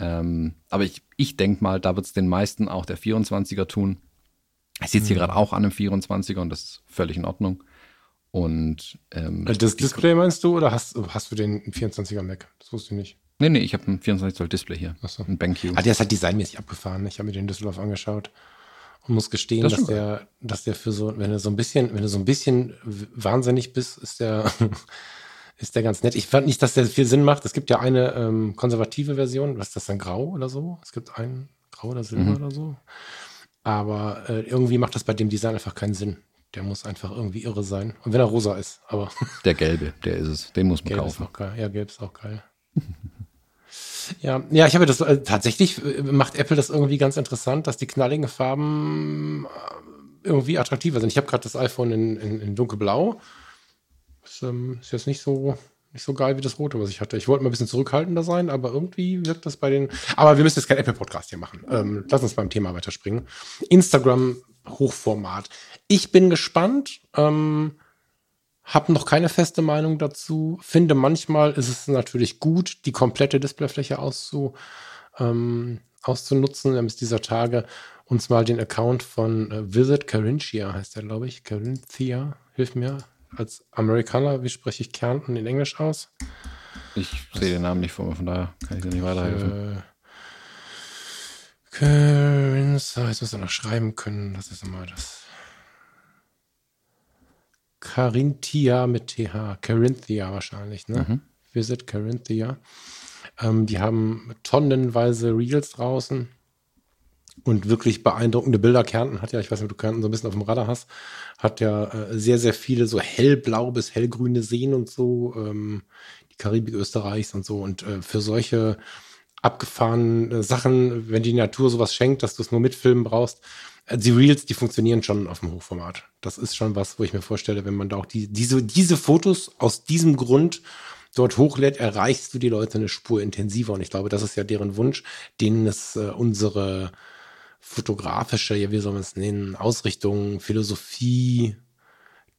Ähm, aber ich, ich denke mal, da wird es den meisten auch der 24er tun. Ich sitze hier mhm. gerade auch an einem 24er und das ist völlig in Ordnung. Und ähm, äh, das Display meinst du oder hast, hast du den 24er Mac? Das wusste ich nicht. Nee, nee, ich habe ein 24 Zoll Display hier. Achso. Ein BenQ. Ah, der ist halt designmäßig abgefahren. Ich habe mir den Düsseldorf angeschaut und muss gestehen, das dass der, dass der für so, wenn du so ein bisschen, wenn du so ein bisschen wahnsinnig bist, ist der, <laughs> ist der ganz nett. Ich fand nicht, dass der viel Sinn macht. Es gibt ja eine ähm, konservative Version. Was ist das dann? Grau oder so? Es gibt einen Grau oder Silber mhm. oder so. Aber äh, irgendwie macht das bei dem Design einfach keinen Sinn. Der muss einfach irgendwie irre sein. Und wenn er rosa ist, aber. <laughs> Der gelbe, der ist es. Den muss man gelb kaufen. Ist auch geil. Ja, gelb ist auch geil. <laughs> ja, ja, ich habe das äh, tatsächlich äh, macht Apple das irgendwie ganz interessant, dass die knalligen Farben äh, irgendwie attraktiver sind. Ich habe gerade das iPhone in, in, in dunkelblau. Das ähm, ist jetzt nicht so nicht so geil wie das rote, was ich hatte. Ich wollte mal ein bisschen zurückhaltender sein, aber irgendwie wirkt das bei den. Aber wir müssen jetzt kein Apple-Podcast hier machen. Ähm, lass uns beim Thema weiterspringen. Instagram Hochformat. Ich bin gespannt. Ähm, habe noch keine feste Meinung dazu. Finde manchmal ist es natürlich gut, die komplette Displayfläche auszu, ähm, auszunutzen. Wir haben es dieser Tage uns mal den Account von äh, Visit Carinthia, heißt der, glaube ich. Carinthia, hilf mir als Amerikaner, wie spreche ich Kärnten in Englisch aus? Ich sehe den Namen nicht vor mir, von daher kann ich dir nicht weiterhelfen. Äh, Carinthia, jetzt muss er noch schreiben können. Das ist immer das. Carinthia mit TH. Carinthia wahrscheinlich, ne? Mhm. Visit Carinthia. Ähm, die haben tonnenweise Reels draußen und wirklich beeindruckende Bilder. Kärnten hat ja, ich weiß nicht, ob du Kärnten so ein bisschen auf dem Radar hast, hat ja äh, sehr, sehr viele so hellblau bis hellgrüne Seen und so, ähm, die Karibik Österreichs und so. Und äh, für solche abgefahrenen Sachen, wenn die Natur sowas schenkt, dass du es nur mitfilmen brauchst, äh, die Reels, die funktionieren schon auf dem Hochformat. Das ist schon was, wo ich mir vorstelle, wenn man da auch die, diese, diese Fotos aus diesem Grund dort hochlädt, erreichst du die Leute eine Spur intensiver. Und ich glaube, das ist ja deren Wunsch, denen es äh, unsere fotografische, ja, wie soll man es nennen, Ausrichtung, Philosophie,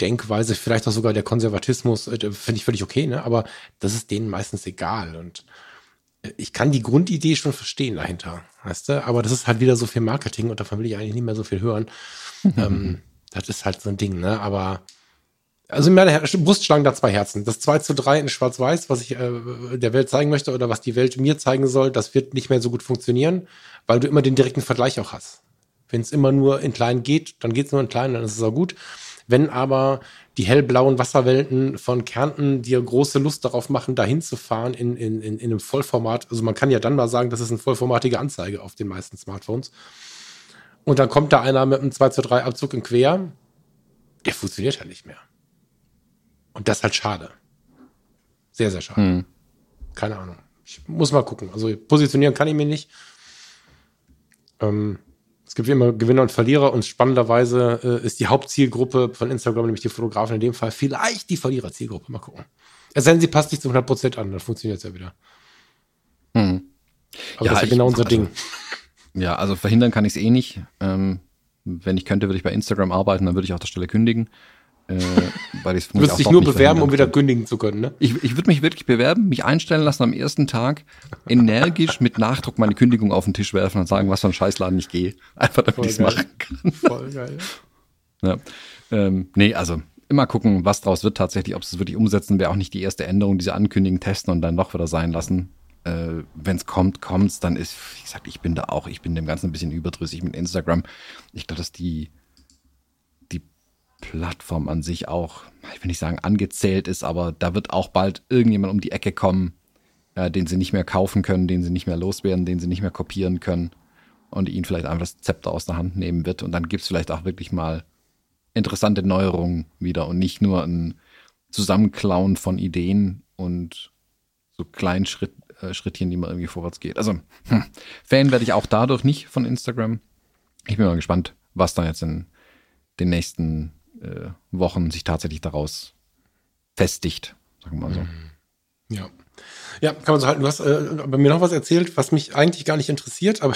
Denkweise, vielleicht auch sogar der Konservatismus, äh, finde ich völlig okay, ne? Aber das ist denen meistens egal. Und äh, ich kann die Grundidee schon verstehen dahinter, weißt du? Aber das ist halt wieder so viel Marketing und davon will ich eigentlich nicht mehr so viel hören. ähm, das ist halt so ein Ding, ne? Aber also in meiner Brust schlagen da zwei Herzen. Das 2 zu 3 in Schwarz-Weiß, was ich äh, der Welt zeigen möchte oder was die Welt mir zeigen soll, das wird nicht mehr so gut funktionieren, weil du immer den direkten Vergleich auch hast. Wenn es immer nur in klein geht, dann geht es nur in klein, dann ist es auch gut. Wenn aber die hellblauen Wasserwelten von Kärnten dir große Lust darauf machen, dahin zu fahren in, in, in, in einem Vollformat, also man kann ja dann mal sagen, das ist eine vollformatige Anzeige auf den meisten Smartphones. Und dann kommt da einer mit einem 2 zu 3 Abzug in Quer, der funktioniert halt nicht mehr. Und das ist halt schade. Sehr, sehr schade. Hm. Keine Ahnung. Ich muss mal gucken. Also positionieren kann ich mir nicht. Ähm, es gibt wie immer Gewinner und Verlierer und spannenderweise äh, ist die Hauptzielgruppe von Instagram, nämlich die Fotografen in dem Fall, vielleicht die Verliererzielgruppe. Mal gucken. Es sei denn, sie passt nicht zu 100% an, dann funktioniert es ja wieder. Hm. Aber ja, das ist ja genau unser also, Ding. Ja, also verhindern kann ich es eh nicht. Ähm, wenn ich könnte, würde ich bei Instagram arbeiten, dann würde ich auch der Stelle kündigen. Äh, weil du wirst dich nur bewerben, um wieder kündigen zu können, ne? Ich, ich würde mich wirklich bewerben, mich einstellen lassen am ersten Tag, energisch mit Nachdruck meine Kündigung auf den Tisch werfen und sagen, was für ein Scheißladen ich gehe. <laughs> Einfach damit ich es machen kann. Voll geil. ja. Ähm, nee, also immer gucken, was draus wird tatsächlich, ob sie es wirklich umsetzen, wäre auch nicht die erste Änderung, diese Ankündigen testen und dann doch wieder sein lassen. Äh, Wenn es kommt, kommt's, dann ist, wie gesagt, ich bin da auch, ich bin dem Ganzen ein bisschen überdrüssig mit Instagram. Ich glaube, dass die Plattform an sich auch, ich will nicht sagen angezählt ist, aber da wird auch bald irgendjemand um die Ecke kommen, äh, den sie nicht mehr kaufen können, den sie nicht mehr loswerden, den sie nicht mehr kopieren können und ihnen vielleicht einfach das Zepter aus der Hand nehmen wird. Und dann gibt es vielleicht auch wirklich mal interessante Neuerungen wieder und nicht nur ein Zusammenklauen von Ideen und so kleinen Schritt, äh, Schrittchen, die man irgendwie vorwärts geht. Also, hm, Fan werde ich auch dadurch nicht von Instagram. Ich bin mal gespannt, was da jetzt in den nächsten äh, Wochen sich tatsächlich daraus festigt, sagen wir mal so. Mhm. Ja. Ja, kann man so halten. Du hast äh, bei mir noch was erzählt, was mich eigentlich gar nicht interessiert, aber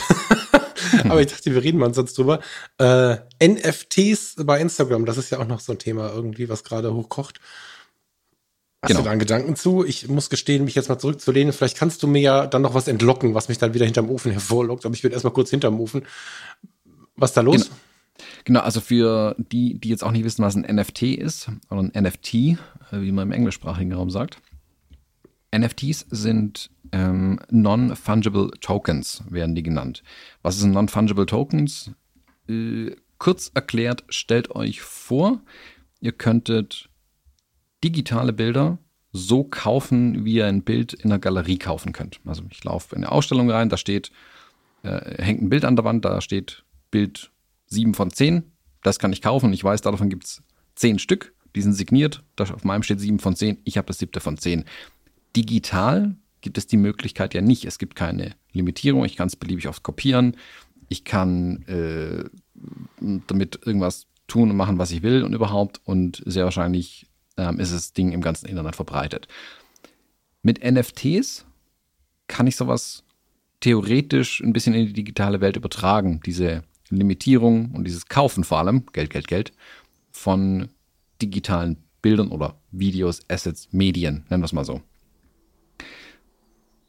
<laughs> aber ich dachte, wir reden mal sonst drüber. Äh, NFTs bei Instagram, das ist ja auch noch so ein Thema irgendwie, was gerade hochkocht. Hast genau. du da einen Gedanken zu? Ich muss gestehen, mich jetzt mal zurückzulehnen. Vielleicht kannst du mir ja dann noch was entlocken, was mich dann wieder hinterm Ofen hervorlockt. Aber ich will erstmal kurz hinterm Ofen. Was ist da los? Genau. Genau, also für die, die jetzt auch nicht wissen, was ein NFT ist, oder ein NFT, äh, wie man im englischsprachigen Raum sagt. NFTs sind ähm, Non-Fungible Tokens, werden die genannt. Was sind Non-Fungible Tokens? Äh, kurz erklärt, stellt euch vor, ihr könntet digitale Bilder so kaufen, wie ihr ein Bild in einer Galerie kaufen könnt. Also ich laufe in eine Ausstellung rein, da steht, äh, hängt ein Bild an der Wand, da steht Bild 7 von 10. Das kann ich kaufen und ich weiß, davon gibt es 10 Stück. Die sind signiert. auf meinem steht 7 von 10. Ich habe das siebte von 10. Digital gibt es die Möglichkeit ja nicht. Es gibt keine Limitierung. Ich kann es beliebig oft kopieren. Ich kann äh, damit irgendwas tun und machen, was ich will und überhaupt. Und sehr wahrscheinlich ähm, ist das Ding im ganzen Internet verbreitet. Mit NFTs kann ich sowas theoretisch ein bisschen in die digitale Welt übertragen. Diese Limitierung und dieses Kaufen vor allem, Geld, Geld, Geld, von digitalen Bildern oder Videos, Assets, Medien, nennen wir es mal so.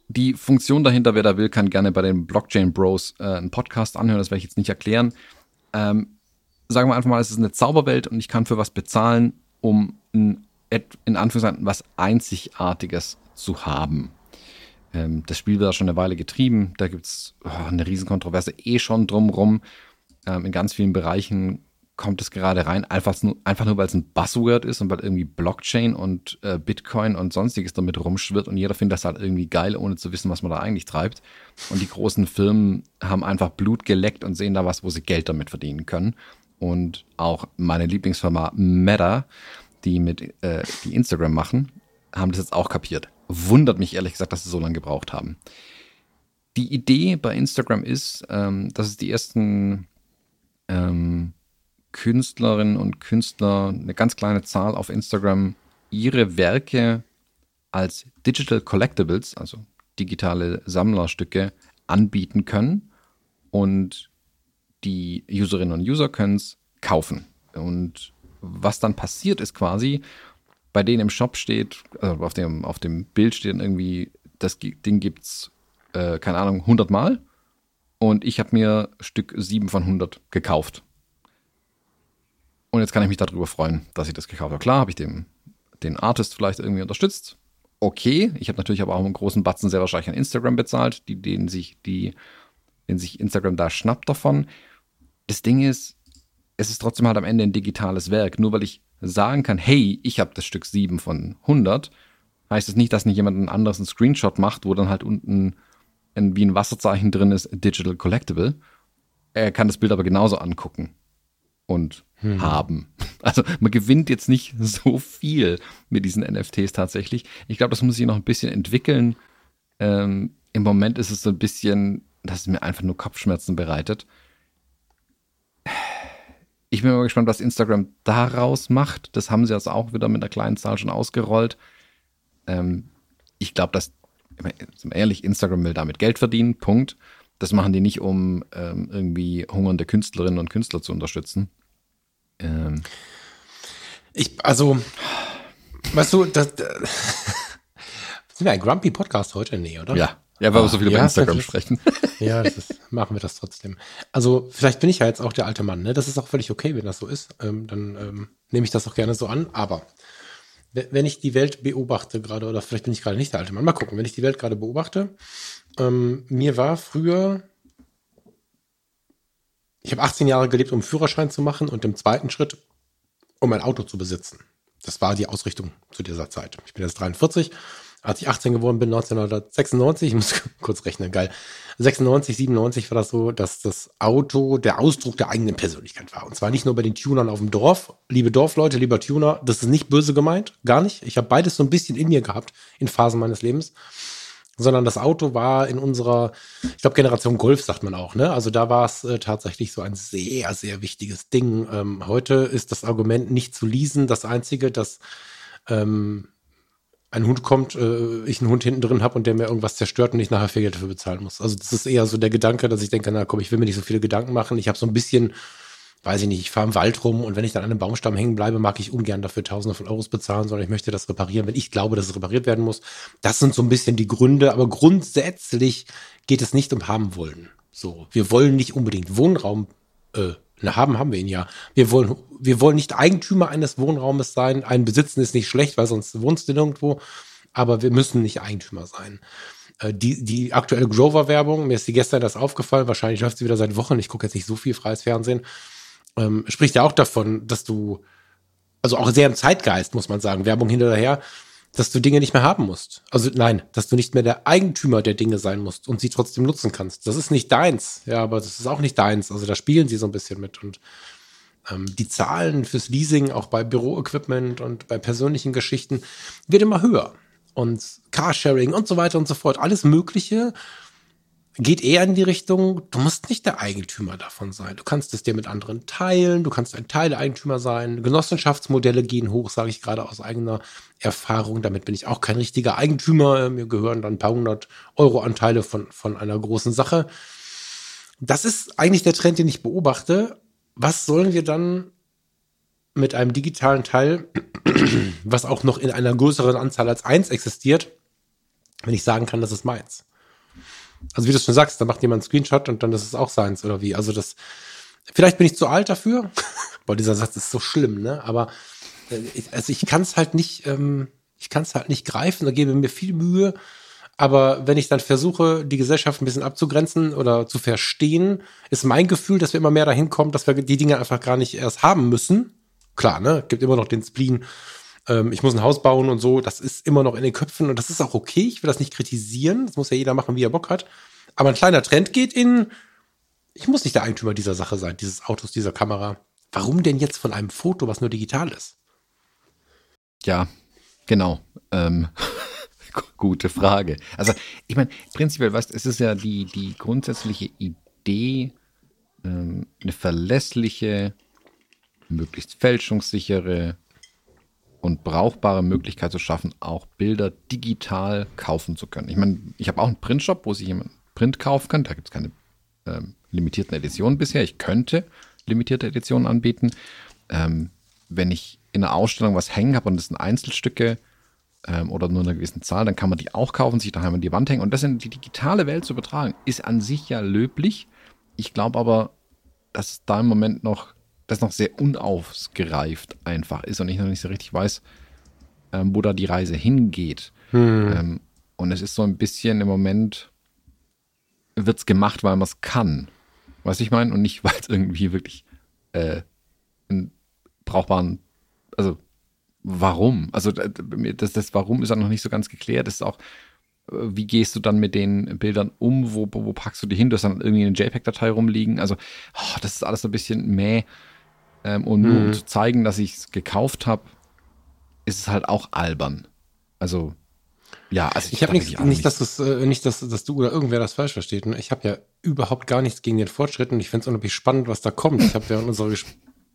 Die Funktion dahinter, wer da will, kann gerne bei den Blockchain Bros äh, einen Podcast anhören, das werde ich jetzt nicht erklären. Ähm, sagen wir einfach mal, es ist eine Zauberwelt und ich kann für was bezahlen, um ein, in Anführungszeichen was Einzigartiges zu haben. Ähm, das Spiel wird da schon eine Weile getrieben. Da gibt es oh, eine Riesenkontroverse eh schon drumrum. Ähm, in ganz vielen Bereichen kommt es gerade rein, einfach nur, einfach nur weil es ein Buzzword ist und weil irgendwie Blockchain und äh, Bitcoin und sonstiges damit rumschwirrt und jeder findet das halt irgendwie geil, ohne zu wissen, was man da eigentlich treibt. Und die großen Firmen haben einfach Blut geleckt und sehen da was, wo sie Geld damit verdienen können. Und auch meine Lieblingsfirma Meta die mit äh, die Instagram machen, haben das jetzt auch kapiert. Wundert mich ehrlich gesagt, dass sie so lange gebraucht haben. Die Idee bei Instagram ist, ähm, dass es die ersten ähm, Künstlerinnen und Künstler, eine ganz kleine Zahl auf Instagram, ihre Werke als Digital Collectibles, also digitale Sammlerstücke, anbieten können. Und die Userinnen und User können es kaufen. Und was dann passiert ist quasi, bei denen im Shop steht, also auf dem, auf dem Bild steht dann irgendwie, das Ding gibt's, äh, keine Ahnung, 100 Mal und ich habe mir Stück 7 von 100 gekauft. Und jetzt kann ich mich darüber freuen, dass ich das gekauft habe. Klar, habe ich dem, den Artist vielleicht irgendwie unterstützt. Okay, ich habe natürlich aber auch einen großen Batzen sehr wahrscheinlich an Instagram bezahlt, die, den sich, die, den sich Instagram da schnappt davon. Das Ding ist, es ist trotzdem halt am Ende ein digitales Werk. Nur weil ich sagen kann, hey, ich habe das Stück 7 von 100, heißt es das nicht, dass nicht jemand anderes einen Screenshot macht, wo dann halt unten ein, wie ein Wasserzeichen drin ist, Digital Collectible. Er kann das Bild aber genauso angucken und hm. haben. <laughs> Also man gewinnt jetzt nicht so viel mit diesen NFTs tatsächlich. Ich glaube, das muss sich noch ein bisschen entwickeln. Ähm, Im Moment ist es so ein bisschen, dass es mir einfach nur Kopfschmerzen bereitet ich bin mal gespannt, was Instagram daraus macht. Das haben sie jetzt auch wieder mit einer kleinen Zahl schon ausgerollt. Ähm, ich glaube, dass, ehrlich, Instagram will damit Geld verdienen, Punkt. Das machen die nicht, um ähm, irgendwie hungernde Künstlerinnen und Künstler zu unterstützen. Ähm. Ich, also, weißt du, das, das <laughs> sind wir ein Grumpy Podcast heute? Nee, oder? Ja. Ja, weil wir so viel über Ja, Instagram das ist- sprechen. <laughs> Ja, das ist, machen wir das trotzdem. Also, vielleicht bin ich ja jetzt auch der alte Mann, ne? Das ist auch völlig okay, wenn das so ist. Ähm, dann ähm, nehme ich das auch gerne so an. Aber we- wenn ich die Welt beobachte gerade, oder vielleicht bin ich gerade nicht der alte Mann, mal gucken, wenn ich die Welt gerade beobachte, ähm, mir war früher, ich habe 18 Jahre gelebt, um einen Führerschein zu machen und im zweiten Schritt, um ein Auto zu besitzen. Das war die Ausrichtung zu dieser Zeit. Ich bin jetzt 43. Als ich 18 geworden bin, 1996, ich muss <laughs> kurz rechnen, geil. 96, 97 war das so, dass das Auto der Ausdruck der eigenen Persönlichkeit war. Und zwar nicht nur bei den Tunern auf dem Dorf. Liebe Dorfleute, lieber Tuner, das ist nicht böse gemeint, gar nicht. Ich habe beides so ein bisschen in mir gehabt in Phasen meines Lebens sondern das Auto war in unserer, ich glaube, Generation Golf sagt man auch, ne? Also da war es äh, tatsächlich so ein sehr, sehr wichtiges Ding. Ähm, heute ist das Argument nicht zu leasen das einzige, dass ähm, ein Hund kommt, äh, ich einen Hund hinten drin habe und der mir irgendwas zerstört und ich nachher viel Geld dafür bezahlen muss. Also das ist eher so der Gedanke, dass ich denke, na komm, ich will mir nicht so viele Gedanken machen. Ich habe so ein bisschen, weiß ich nicht, ich fahre im Wald rum und wenn ich dann an einem Baumstamm hängen bleibe, mag ich ungern dafür Tausende von Euros bezahlen, sondern ich möchte das reparieren, wenn ich glaube, dass es repariert werden muss. Das sind so ein bisschen die Gründe, aber grundsätzlich geht es nicht um haben wollen. So, wir wollen nicht unbedingt Wohnraum äh, na, haben, haben wir ihn ja. Wir wollen, wir wollen nicht Eigentümer eines Wohnraumes sein. Ein Besitzen ist nicht schlecht, weil sonst wohnst du nirgendwo. Aber wir müssen nicht Eigentümer sein. Äh, Die, die aktuelle Grover-Werbung, mir ist die gestern das aufgefallen, wahrscheinlich läuft sie wieder seit Wochen, ich gucke jetzt nicht so viel freies Fernsehen, ähm, spricht ja auch davon, dass du, also auch sehr im Zeitgeist, muss man sagen, Werbung hinterher, dass du Dinge nicht mehr haben musst. Also nein, dass du nicht mehr der Eigentümer der Dinge sein musst und sie trotzdem nutzen kannst. Das ist nicht deins, ja, aber das ist auch nicht deins. Also da spielen sie so ein bisschen mit und ähm, die Zahlen fürs Leasing, auch bei Büroequipment und bei persönlichen Geschichten, wird immer höher. Und Carsharing und so weiter und so fort, alles Mögliche geht eher in die Richtung, du musst nicht der Eigentümer davon sein. Du kannst es dir mit anderen teilen, du kannst ein Teileigentümer sein. Genossenschaftsmodelle gehen hoch, sage ich gerade aus eigener Erfahrung. Damit bin ich auch kein richtiger Eigentümer. Mir gehören dann ein paar hundert Euro Anteile von, von einer großen Sache. Das ist eigentlich der Trend, den ich beobachte. Was sollen wir dann mit einem digitalen Teil, <clears throat> was auch noch in einer größeren Anzahl als eins existiert, wenn ich sagen kann, das ist meins? Also wie du schon sagst, da macht jemand einen Screenshot und dann ist es auch seins oder wie. Also das, vielleicht bin ich zu alt dafür. <laughs> Boah, dieser Satz ist so schlimm, ne? Aber äh, ich, also ich kann es halt nicht, ähm, ich kann es halt nicht greifen, da gebe mir viel Mühe. Aber wenn ich dann versuche, die Gesellschaft ein bisschen abzugrenzen oder zu verstehen, ist mein Gefühl, dass wir immer mehr dahin kommen, dass wir die Dinge einfach gar nicht erst haben müssen. Klar, ne? Gibt immer noch den Spleen, ähm, ich muss ein Haus bauen und so. Das ist immer noch in den Köpfen und das ist auch okay. Ich will das nicht kritisieren. Das muss ja jeder machen, wie er Bock hat. Aber ein kleiner Trend geht in, ich muss nicht der Eigentümer dieser Sache sein, dieses Autos, dieser Kamera. Warum denn jetzt von einem Foto, was nur digital ist? Ja, genau. Ähm, <laughs> gute Frage. Also, ich meine, prinzipiell, weißt es ist ja die, die grundsätzliche Idee, ähm, eine verlässliche, möglichst fälschungssichere und brauchbare Möglichkeit zu schaffen, auch Bilder digital kaufen zu können. Ich meine, ich habe auch einen Printshop, wo sich jemand Print kaufen kann. Da gibt es keine ähm, limitierten Editionen bisher. Ich könnte limitierte Editionen anbieten. Ähm, wenn ich in einer Ausstellung was hängen habe und es sind Einzelstücke ähm, oder nur eine gewisse Zahl, dann kann man die auch kaufen, sich daheim an die Wand hängen. Und das in die digitale Welt zu übertragen, ist an sich ja löblich. Ich glaube aber, dass da im Moment noch das noch sehr unausgereift einfach ist und ich noch nicht so richtig weiß, ähm, wo da die Reise hingeht. Ähm, und es ist so ein bisschen im Moment, wird es gemacht, weil man es kann. Weißt du, ich meine? Und nicht, <laughs> weil es irgendwie wirklich äh, einen brauchbaren, also warum? Also das, das Warum ist auch noch nicht so ganz geklärt. Das ist auch, äh, wie gehst du dann mit den Bildern um? Wo, wo packst du die hin? Du hast dann irgendwie eine JPEG-Datei rumliegen. Also, oh, das ist alles so ein bisschen mäh. Ähm, und nur um Mhm. zu zeigen, dass ich es gekauft habe, ist es halt auch albern. Also, ja, also Ich habe ich auch nicht, dass, das, äh, nicht dass, dass du oder irgendwer das falsch versteht. ne? Ich habe ja überhaupt gar nichts gegen den Fortschritt und ich finde es unglaublich spannend, was da kommt. Ich habe während unserer Ges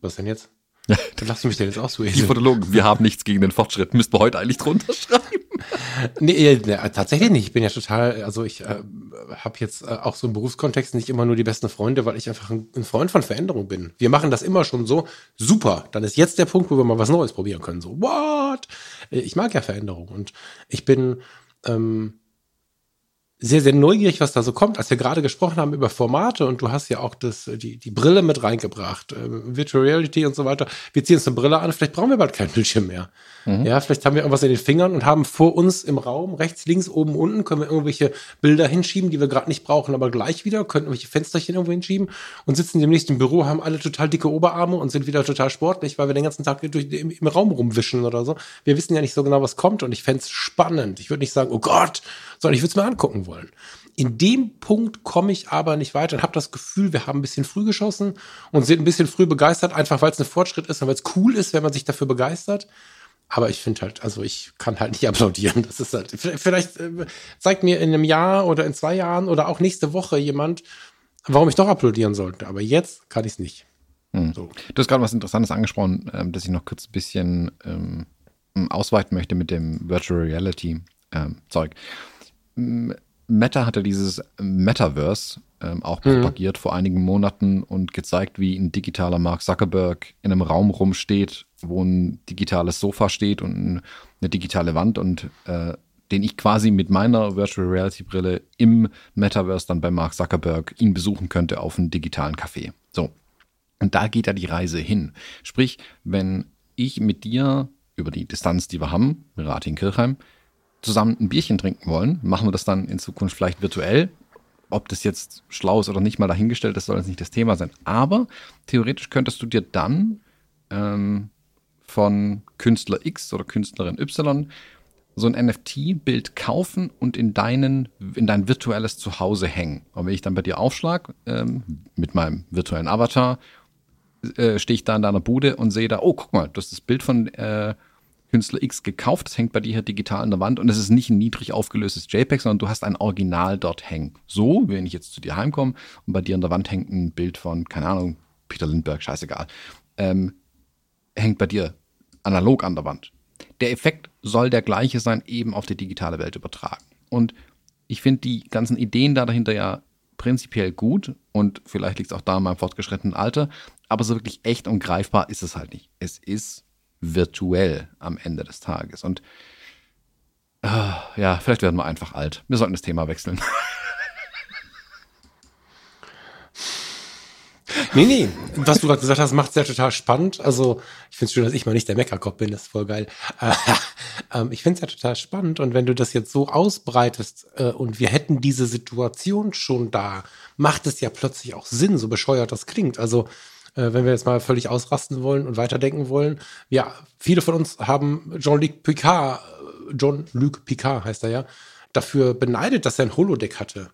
Was denn jetzt? <laughs> Da lachst du mich denn jetzt auch so Die. Fotologen, wir haben nichts gegen den Fortschritt. Müssten wir heute eigentlich drunter schreiben. Nee, nee, tatsächlich nicht. Ich bin ja total, also ich äh, habe jetzt äh, auch so im Berufskontext nicht immer nur die besten Freunde, weil ich einfach ein, ein, Freund von Veränderung bin. Wir machen das immer schon so. Super, dann ist jetzt der Punkt, wo wir mal was Neues probieren können. So, what? Ich mag ja Veränderung und ich bin ähm, sehr, sehr neugierig, was da so kommt. Als wir gerade gesprochen haben über Formate und du hast ja auch das, die, die Brille mit reingebracht, äh, Virtual Reality und so weiter. Wir ziehen uns eine Brille an, vielleicht brauchen wir bald keinen Bildschirm mehr. Mhm. Ja, vielleicht haben wir irgendwas in den Fingern und haben vor uns im Raum, rechts, links, oben, unten, können wir irgendwelche Bilder hinschieben, die wir gerade nicht brauchen, aber gleich wieder, können irgendwelche Fensterchen irgendwo hinschieben und sitzen demnächst im Büro, haben alle total dicke Oberarme und sind wieder total sportlich, weil wir den ganzen Tag durch, im, im Raum rumwischen oder so. Wir wissen ja nicht so genau, was kommt und ich fände spannend. Ich würde nicht sagen, oh Gott, sondern ich würde es mir angucken wollen. In dem Punkt komme ich aber nicht weiter und habe das Gefühl, wir haben ein bisschen früh geschossen und sind ein bisschen früh begeistert, einfach weil es ein Fortschritt ist und weil es cool ist, wenn man sich dafür begeistert. Aber ich finde halt, also ich kann halt nicht <laughs> applaudieren. Das ist halt, vielleicht äh, zeigt mir in einem Jahr oder in zwei Jahren oder auch nächste Woche jemand, warum ich doch applaudieren sollte. Aber jetzt kann ich es nicht. Hm. So. Du hast gerade was Interessantes angesprochen, ähm, dass ich noch kurz ein bisschen ähm, ausweiten möchte mit dem Virtual Reality ähm, Zeug. Meta hatte dieses Metaverse ähm, auch mhm. propagiert vor einigen Monaten und gezeigt, wie ein digitaler Mark Zuckerberg in einem Raum rumsteht, wo ein digitales Sofa steht und eine digitale Wand und äh, den ich quasi mit meiner Virtual Reality Brille im Metaverse dann bei Mark Zuckerberg ihn besuchen könnte auf einem digitalen Café. So. Und da geht ja die Reise hin. Sprich, wenn ich mit dir über die Distanz, die wir haben, Rating Kirchheim, zusammen ein Bierchen trinken wollen, machen wir das dann in Zukunft vielleicht virtuell. Ob das jetzt schlau ist oder nicht, mal dahingestellt, das soll jetzt nicht das Thema sein. Aber theoretisch könntest du dir dann ähm, von Künstler X oder Künstlerin Y so ein NFT-Bild kaufen und in, deinen, in dein virtuelles Zuhause hängen. Und wenn ich dann bei dir aufschlag ähm, mit meinem virtuellen Avatar, äh, stehe ich da in deiner Bude und sehe da, oh, guck mal, das ist das Bild von äh, Künstler X gekauft. Das hängt bei dir hier digital an der Wand und es ist nicht ein niedrig aufgelöstes JPEG, sondern du hast ein Original dort hängen. So, wenn ich jetzt zu dir heimkomme und bei dir an der Wand hängt ein Bild von, keine Ahnung, Peter Lindbergh, scheißegal, ähm, hängt bei dir analog an der Wand. Der Effekt soll der gleiche sein, eben auf die digitale Welt übertragen. Und ich finde die ganzen Ideen da dahinter ja prinzipiell gut und vielleicht liegt es auch da in meinem fortgeschrittenen Alter, aber so wirklich echt und greifbar ist es halt nicht. Es ist virtuell am Ende des Tages. Und äh, ja, vielleicht werden wir einfach alt. Wir sollten das Thema wechseln. <laughs> Nee, nee, was du gerade gesagt hast, macht es ja total spannend. Also, ich finde es schön, dass ich mal nicht der Meckerkopf bin, das ist voll geil. Äh, <laughs> äh, ich finde es ja total spannend und wenn du das jetzt so ausbreitest äh, und wir hätten diese Situation schon da, macht es ja plötzlich auch Sinn, so bescheuert das klingt. Also, äh, wenn wir jetzt mal völlig ausrasten wollen und weiterdenken wollen. Ja, viele von uns haben Jean-Luc Picard, äh, Jean-Luc Picard heißt er ja, dafür beneidet, dass er ein Holodeck hatte.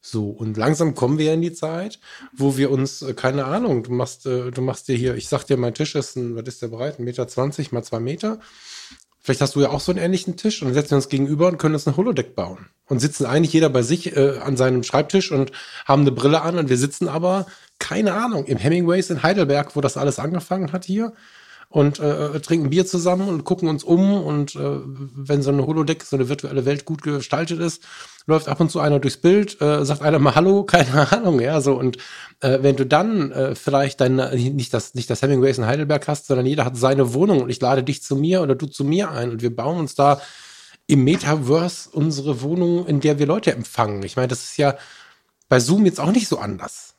So, und langsam kommen wir in die Zeit, wo wir uns, äh, keine Ahnung, du machst, du machst dir hier, ich sag dir, mein Tisch ist ein, was ist der bereit? Ein Meter zwanzig mal zwei Meter. Vielleicht hast du ja auch so einen ähnlichen Tisch und dann setzen wir uns gegenüber und können uns ein Holodeck bauen. Und sitzen eigentlich jeder bei sich äh, an seinem Schreibtisch und haben eine Brille an und wir sitzen aber keine Ahnung, im Hemingways in Heidelberg, wo das alles angefangen hat hier. Und äh, trinken Bier zusammen und gucken uns um. Und äh, wenn so eine Holodeck, so eine virtuelle Welt gut gestaltet ist, läuft ab und zu einer durchs Bild, äh, sagt einer mal Hallo, <laughs> keine Ahnung, ja, so. Und äh, wenn du dann äh, vielleicht dein, nicht das, nicht das Hemingways in Heidelberg hast, sondern jeder hat seine Wohnung und ich lade dich zu mir oder du zu mir ein und wir bauen uns da im Metaverse unsere Wohnung, in der wir Leute empfangen. Ich meine, das ist ja bei Zoom jetzt auch nicht so anders.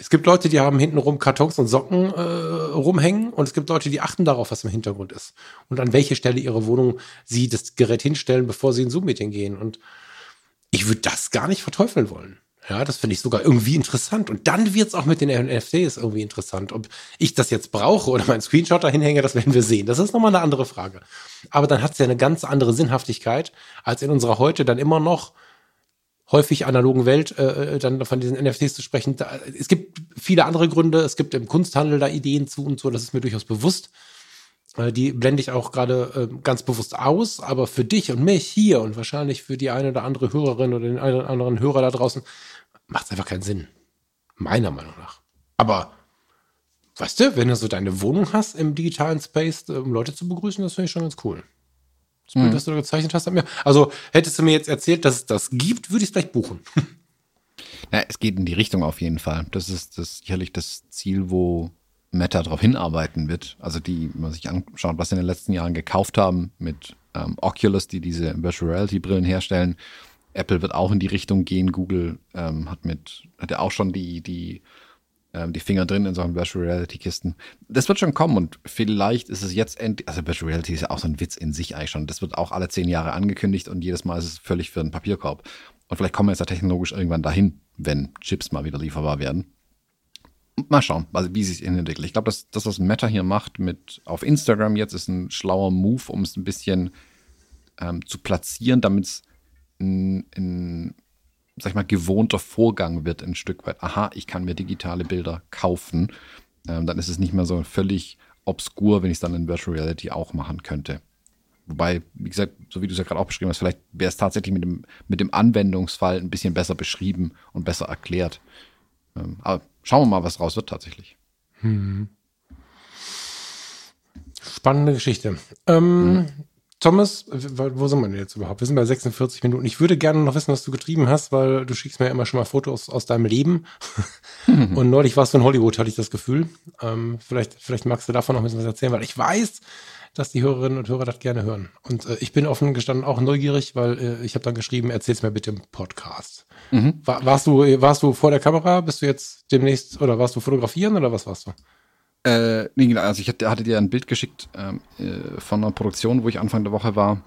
Es gibt Leute, die haben hintenrum Kartons und Socken äh, rumhängen und es gibt Leute, die achten darauf, was im Hintergrund ist und an welche Stelle ihre Wohnung sie das Gerät hinstellen, bevor sie in Zoom-Meeting gehen. Und ich würde das gar nicht verteufeln wollen. Ja, das finde ich sogar irgendwie interessant. Und dann wird es auch mit den NFTs irgendwie interessant. Ob ich das jetzt brauche oder meinen Screenshot da hinhänge, das werden wir sehen. Das ist nochmal eine andere Frage. Aber dann hat es ja eine ganz andere Sinnhaftigkeit, als in unserer heute dann immer noch häufig analogen Welt äh, äh dann von diesen NFTs zu sprechen. Da, es gibt viele andere Gründe. Es gibt im Kunsthandel da Ideen zu und so. Das ist mir durchaus bewusst. Äh, die blende ich auch gerade äh, ganz bewusst aus. Aber für dich und mich hier und wahrscheinlich für die eine oder andere Hörerin oder den einen oder anderen Hörer da draußen macht es einfach keinen Sinn. Meiner Meinung nach. Aber weißt du, wenn du so deine Wohnung hast im digitalen Space, um Leute zu begrüßen, das finde ich schon ganz cool. Das Bild, mhm. das du da gezeichnet hast, mir. Also hättest du mir jetzt erzählt, dass es das gibt, würde ich es gleich buchen. <laughs> Ja, es geht in die Richtung auf jeden Fall. Das ist das sicherlich das Ziel, wo Meta darauf hinarbeiten wird. Also die, wenn man sich anschaut, was sie in den letzten Jahren gekauft haben mit ähm, Oculus, die diese Virtual Reality Brillen herstellen. Apple wird auch in die Richtung gehen. Google ähm, hat mit, hat ja auch schon die, die ähm, die Finger drin in so Virtual Reality Kisten. Das wird schon kommen und vielleicht ist es jetzt endlich, also Virtual Reality ist ja auch so ein Witz in sich eigentlich schon. Das wird auch alle zehn Jahre angekündigt und jedes Mal ist es völlig für einen Papierkorb. Und vielleicht kommen wir jetzt ja technologisch irgendwann dahin, wenn Chips mal wieder lieferbar werden. Mal schauen, wie sich entwickelt. Ich glaube, dass das, was Meta hier macht mit auf Instagram jetzt, ist ein schlauer Move, um es ein bisschen ähm, zu platzieren, damit es ein sag ich mal, gewohnter Vorgang wird ein Stück weit. Aha, ich kann mir digitale Bilder kaufen. Ähm, dann ist es nicht mehr so völlig obskur, wenn ich es dann in Virtual Reality auch machen könnte. Wobei, wie gesagt, so wie du es ja gerade auch beschrieben hast, vielleicht wäre es tatsächlich mit dem, mit dem Anwendungsfall ein bisschen besser beschrieben und besser erklärt. Ähm, aber schauen wir mal, was raus wird tatsächlich. Hm. Spannende Geschichte. Ähm, mhm. Thomas, wo sind wir denn jetzt überhaupt? Wir sind bei 46 Minuten. Ich würde gerne noch wissen, was du getrieben hast, weil du schickst mir ja immer schon mal Fotos aus deinem Leben. <laughs> Und neulich warst du in Hollywood, hatte ich das Gefühl. Ähm, vielleicht, vielleicht magst du davon noch ein bisschen was erzählen, weil ich weiß, dass die Hörerinnen und Hörer das gerne hören. Und äh, ich bin offen gestanden auch neugierig, weil äh, ich habe dann geschrieben, erzähl's mir bitte im Podcast. Mhm. War, warst, du, warst du vor der Kamera? Bist du jetzt demnächst, oder warst du fotografieren oder was warst du? Äh, nee, genau, also ich hatte, hatte dir ein Bild geschickt ähm, äh, von einer Produktion, wo ich Anfang der Woche war.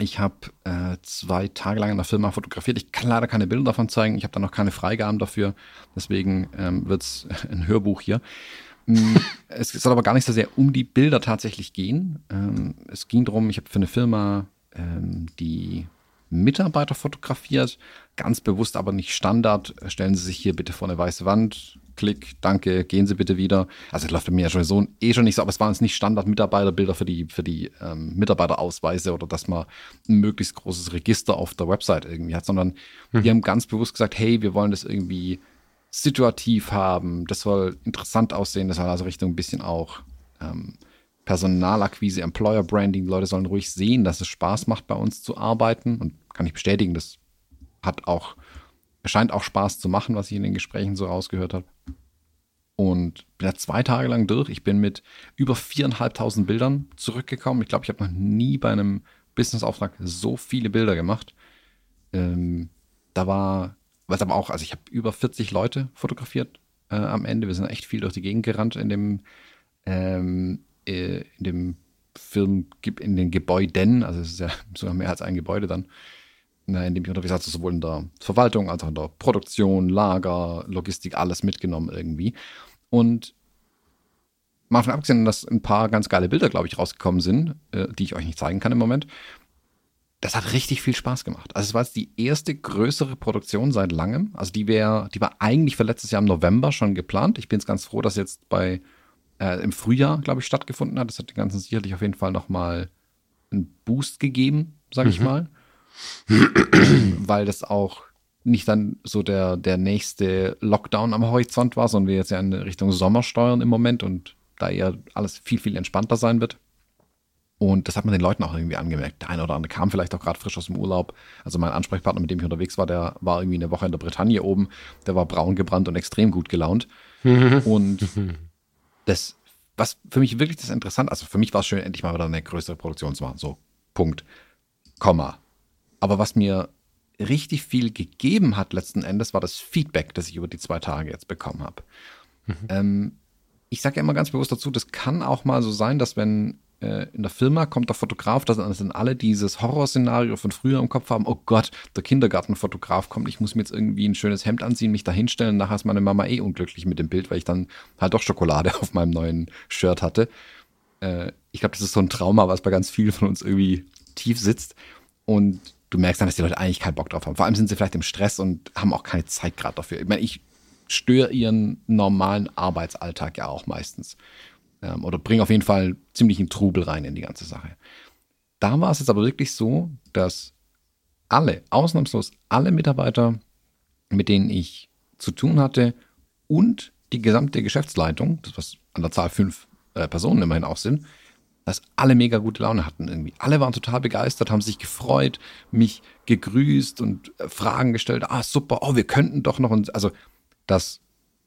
Ich habe äh, zwei Tage lang in der Firma fotografiert. Ich kann leider keine Bilder davon zeigen. Ich habe da noch keine Freigaben dafür. Deswegen ähm, wird es <laughs> ein Hörbuch hier. Mm, <laughs> es soll aber gar nicht so sehr um die Bilder tatsächlich gehen. Ähm, es ging darum, ich habe für eine Firma ähm, die Mitarbeiter fotografiert. Ganz bewusst aber nicht Standard. Stellen Sie sich hier bitte vor eine weiße Wand, Klick, danke, gehen Sie bitte wieder. Also es läuft bei mir ja schon eh schon nicht so, aber es waren jetzt nicht Standard-Mitarbeiterbilder für die, für die ähm, Mitarbeiterausweise oder dass man ein möglichst großes Register auf der Website irgendwie hat, sondern mhm. die haben ganz bewusst gesagt, hey, wir wollen das irgendwie situativ haben, das soll interessant aussehen, das soll also Richtung ein bisschen auch ähm, Personalakquise, Employer Branding, die Leute sollen ruhig sehen, dass es Spaß macht, bei uns zu arbeiten und kann ich bestätigen, das hat auch scheint auch Spaß zu machen, was ich in den Gesprächen so rausgehört habe. Und bin da zwei Tage lang durch. Ich bin mit über viereinhalbtausend Bildern zurückgekommen. Ich glaube, ich habe noch nie bei einem Businessauftrag so viele Bilder gemacht. Ähm, da war, was aber auch, also ich habe über 40 Leute fotografiert äh, am Ende. Wir sind echt viel durch die Gegend gerannt in dem, ähm, äh, in dem Film, in den Gebäuden. Also es ist ja <laughs> sogar mehr als ein Gebäude dann in dem ich unterwegs war, sowohl in der Verwaltung als auch in der Produktion, Lager, Logistik, alles mitgenommen irgendwie. Und mal von abgesehen, dass ein paar ganz geile Bilder, glaube ich, rausgekommen sind, äh, die ich euch nicht zeigen kann im Moment. Das hat richtig viel Spaß gemacht. Also es war jetzt die erste größere Produktion seit langem. Also die wäre, die war eigentlich für letztes Jahr im November schon geplant. Ich bin jetzt ganz froh, dass jetzt bei äh, im Frühjahr, glaube ich, stattgefunden hat. Das hat den Ganzen sicherlich auf jeden Fall nochmal einen Boost gegeben, sage mhm. ich mal. <clears throat> weil das auch nicht dann so der, der nächste Lockdown am Horizont war, sondern wir jetzt ja in Richtung Sommer steuern im Moment und da eher alles viel, viel entspannter sein wird. Und das hat man den Leuten auch irgendwie angemerkt. Der eine oder andere kam vielleicht auch gerade frisch aus dem Urlaub. Also mein Ansprechpartner, mit dem ich unterwegs war, der war irgendwie eine Woche in der Bretagne oben. Der war braun gebrannt und extrem gut gelaunt. <laughs> und das, was für mich wirklich das interessant, also für mich war es schön, endlich mal wieder eine größere Produktion zu machen. So, Punkt. Komma. Aber was mir richtig viel gegeben hat letzten Endes, war das Feedback, das ich über die zwei Tage jetzt bekommen habe. Mhm. Ähm, ich sage ja immer ganz bewusst dazu, das kann auch mal so sein, dass wenn äh, in der Firma kommt der Fotograf, dass dann alle dieses Horrorszenario von früher im Kopf haben, oh Gott, der Kindergartenfotograf kommt, ich muss mir jetzt irgendwie ein schönes Hemd anziehen, mich da hinstellen, nachher ist meine Mama eh unglücklich mit dem Bild, weil ich dann halt doch Schokolade <laughs> auf meinem neuen Shirt hatte. Äh, ich glaube, das ist so ein Trauma, was bei ganz vielen von uns irgendwie tief sitzt. Und du merkst dann, dass die Leute eigentlich keinen Bock drauf haben. Vor allem sind sie vielleicht im Stress und haben auch keine Zeit gerade dafür. Ich meine, ich störe ihren normalen Arbeitsalltag ja auch meistens. Ähm, oder bringe auf jeden Fall ziemlich einen Trubel rein in die ganze Sache. Da war es jetzt aber wirklich so, dass alle, ausnahmslos alle Mitarbeiter, mit denen ich zu tun hatte und die gesamte Geschäftsleitung, das was an der Zahl fünf äh, Personen immerhin auch sind, dass alle mega gute Laune hatten irgendwie. Alle waren total begeistert, haben sich gefreut, mich gegrüßt und äh, Fragen gestellt. Ah, super, oh, wir könnten doch noch. Und also, dass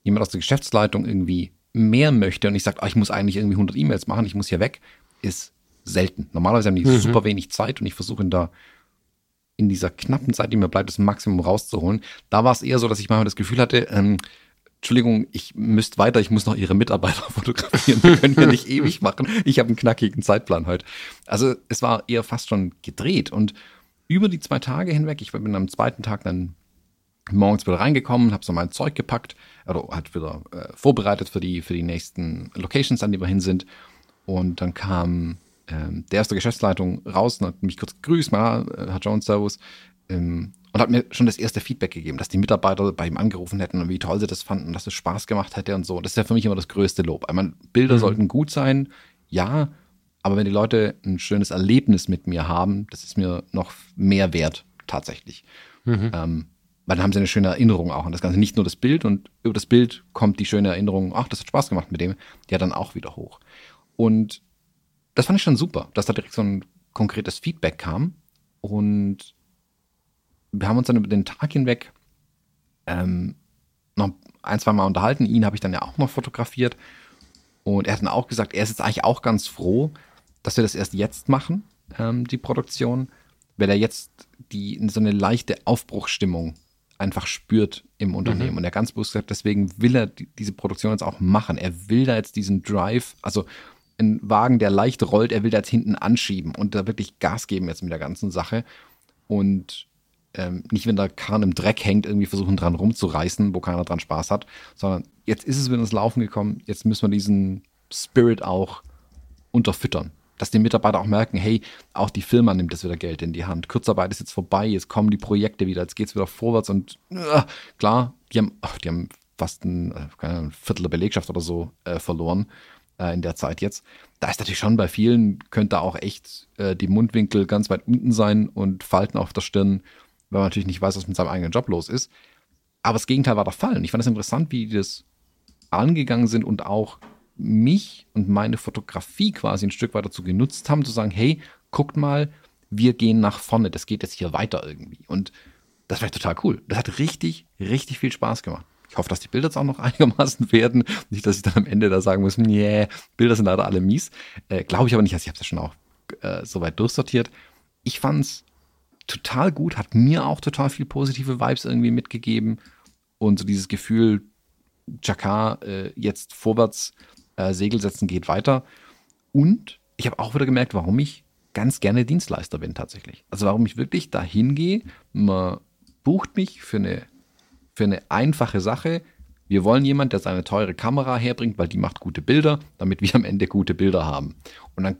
jemand aus der Geschäftsleitung irgendwie mehr möchte und ich sage, ah, ich muss eigentlich irgendwie 100 E-Mails machen, ich muss hier weg, ist selten. Normalerweise haben die mhm. super wenig Zeit und ich versuche der in dieser knappen Zeit, die mir bleibt, das Maximum rauszuholen. Da war es eher so, dass ich manchmal das Gefühl hatte, ähm, Entschuldigung, ich müsste weiter, ich muss noch Ihre Mitarbeiter <laughs> fotografieren. Wir können hier nicht <laughs> ewig machen. Ich habe einen knackigen Zeitplan heute. Also es war eher fast schon gedreht. Und über die zwei Tage hinweg, ich bin am zweiten Tag dann morgens wieder reingekommen, habe so mein Zeug gepackt, oder halt wieder äh, vorbereitet für die, für die nächsten Locations, an die wir hin sind. Und dann kam ähm, der aus der Geschäftsleitung raus und hat mich kurz gegrüßt, mal, äh, Herr Jones, Servus. Ähm, und hat mir schon das erste Feedback gegeben, dass die Mitarbeiter bei ihm angerufen hätten und wie toll sie das fanden, dass es Spaß gemacht hätte und so. Das ist ja für mich immer das größte Lob. Ich meine, Bilder mhm. sollten gut sein, ja, aber wenn die Leute ein schönes Erlebnis mit mir haben, das ist mir noch mehr wert, tatsächlich. Mhm. Ähm, weil dann haben sie eine schöne Erinnerung auch an das Ganze. Nicht nur das Bild und über das Bild kommt die schöne Erinnerung, ach, das hat Spaß gemacht mit dem, ja dann auch wieder hoch. Und das fand ich schon super, dass da direkt so ein konkretes Feedback kam. Und wir haben uns dann über den Tag hinweg ähm, noch ein, zwei Mal unterhalten. Ihn habe ich dann ja auch noch fotografiert. Und er hat dann auch gesagt, er ist jetzt eigentlich auch ganz froh, dass wir das erst jetzt machen, ähm, die Produktion, weil er jetzt die so eine leichte Aufbruchsstimmung einfach spürt im Unternehmen. Mhm. Und er ganz bewusst gesagt, deswegen will er die, diese Produktion jetzt auch machen. Er will da jetzt diesen Drive, also ein Wagen, der leicht rollt, er will da jetzt hinten anschieben und da wirklich Gas geben jetzt mit der ganzen Sache. Und ähm, nicht, wenn der Karren im Dreck hängt, irgendwie versuchen dran rumzureißen, wo keiner dran Spaß hat, sondern jetzt ist es wieder ins Laufen gekommen, jetzt müssen wir diesen Spirit auch unterfüttern. Dass die Mitarbeiter auch merken, hey, auch die Firma nimmt jetzt wieder Geld in die Hand. Kurzarbeit ist jetzt vorbei, jetzt kommen die Projekte wieder, jetzt geht es wieder vorwärts und äh, klar, die haben, ach, die haben fast ein, äh, ein Viertel der Belegschaft oder so äh, verloren äh, in der Zeit jetzt. Da ist natürlich schon bei vielen, könnte auch echt äh, die Mundwinkel ganz weit unten sein und Falten auf der Stirn weil man natürlich nicht weiß, was mit seinem eigenen Job los ist. Aber das Gegenteil war der Fall. Und ich fand es interessant, wie die das angegangen sind und auch mich und meine Fotografie quasi ein Stück weit dazu genutzt haben, zu sagen, hey, guckt mal, wir gehen nach vorne, das geht jetzt hier weiter irgendwie. Und das war total cool. Das hat richtig, richtig viel Spaß gemacht. Ich hoffe, dass die Bilder jetzt auch noch <laughs> einigermaßen werden. Nicht, dass ich dann am Ende da sagen muss, nee, Bilder sind leider alle mies. Äh, Glaube ich aber nicht, also ich habe es ja schon auch äh, soweit durchsortiert. Ich fand es total gut, hat mir auch total viel positive Vibes irgendwie mitgegeben. Und so dieses Gefühl, Jakar äh, jetzt vorwärts äh, Segel setzen geht weiter. Und ich habe auch wieder gemerkt, warum ich ganz gerne Dienstleister bin tatsächlich. Also warum ich wirklich dahin gehe, man bucht mich für eine, für eine einfache Sache. Wir wollen jemand, der seine teure Kamera herbringt, weil die macht gute Bilder, damit wir am Ende gute Bilder haben. Und dann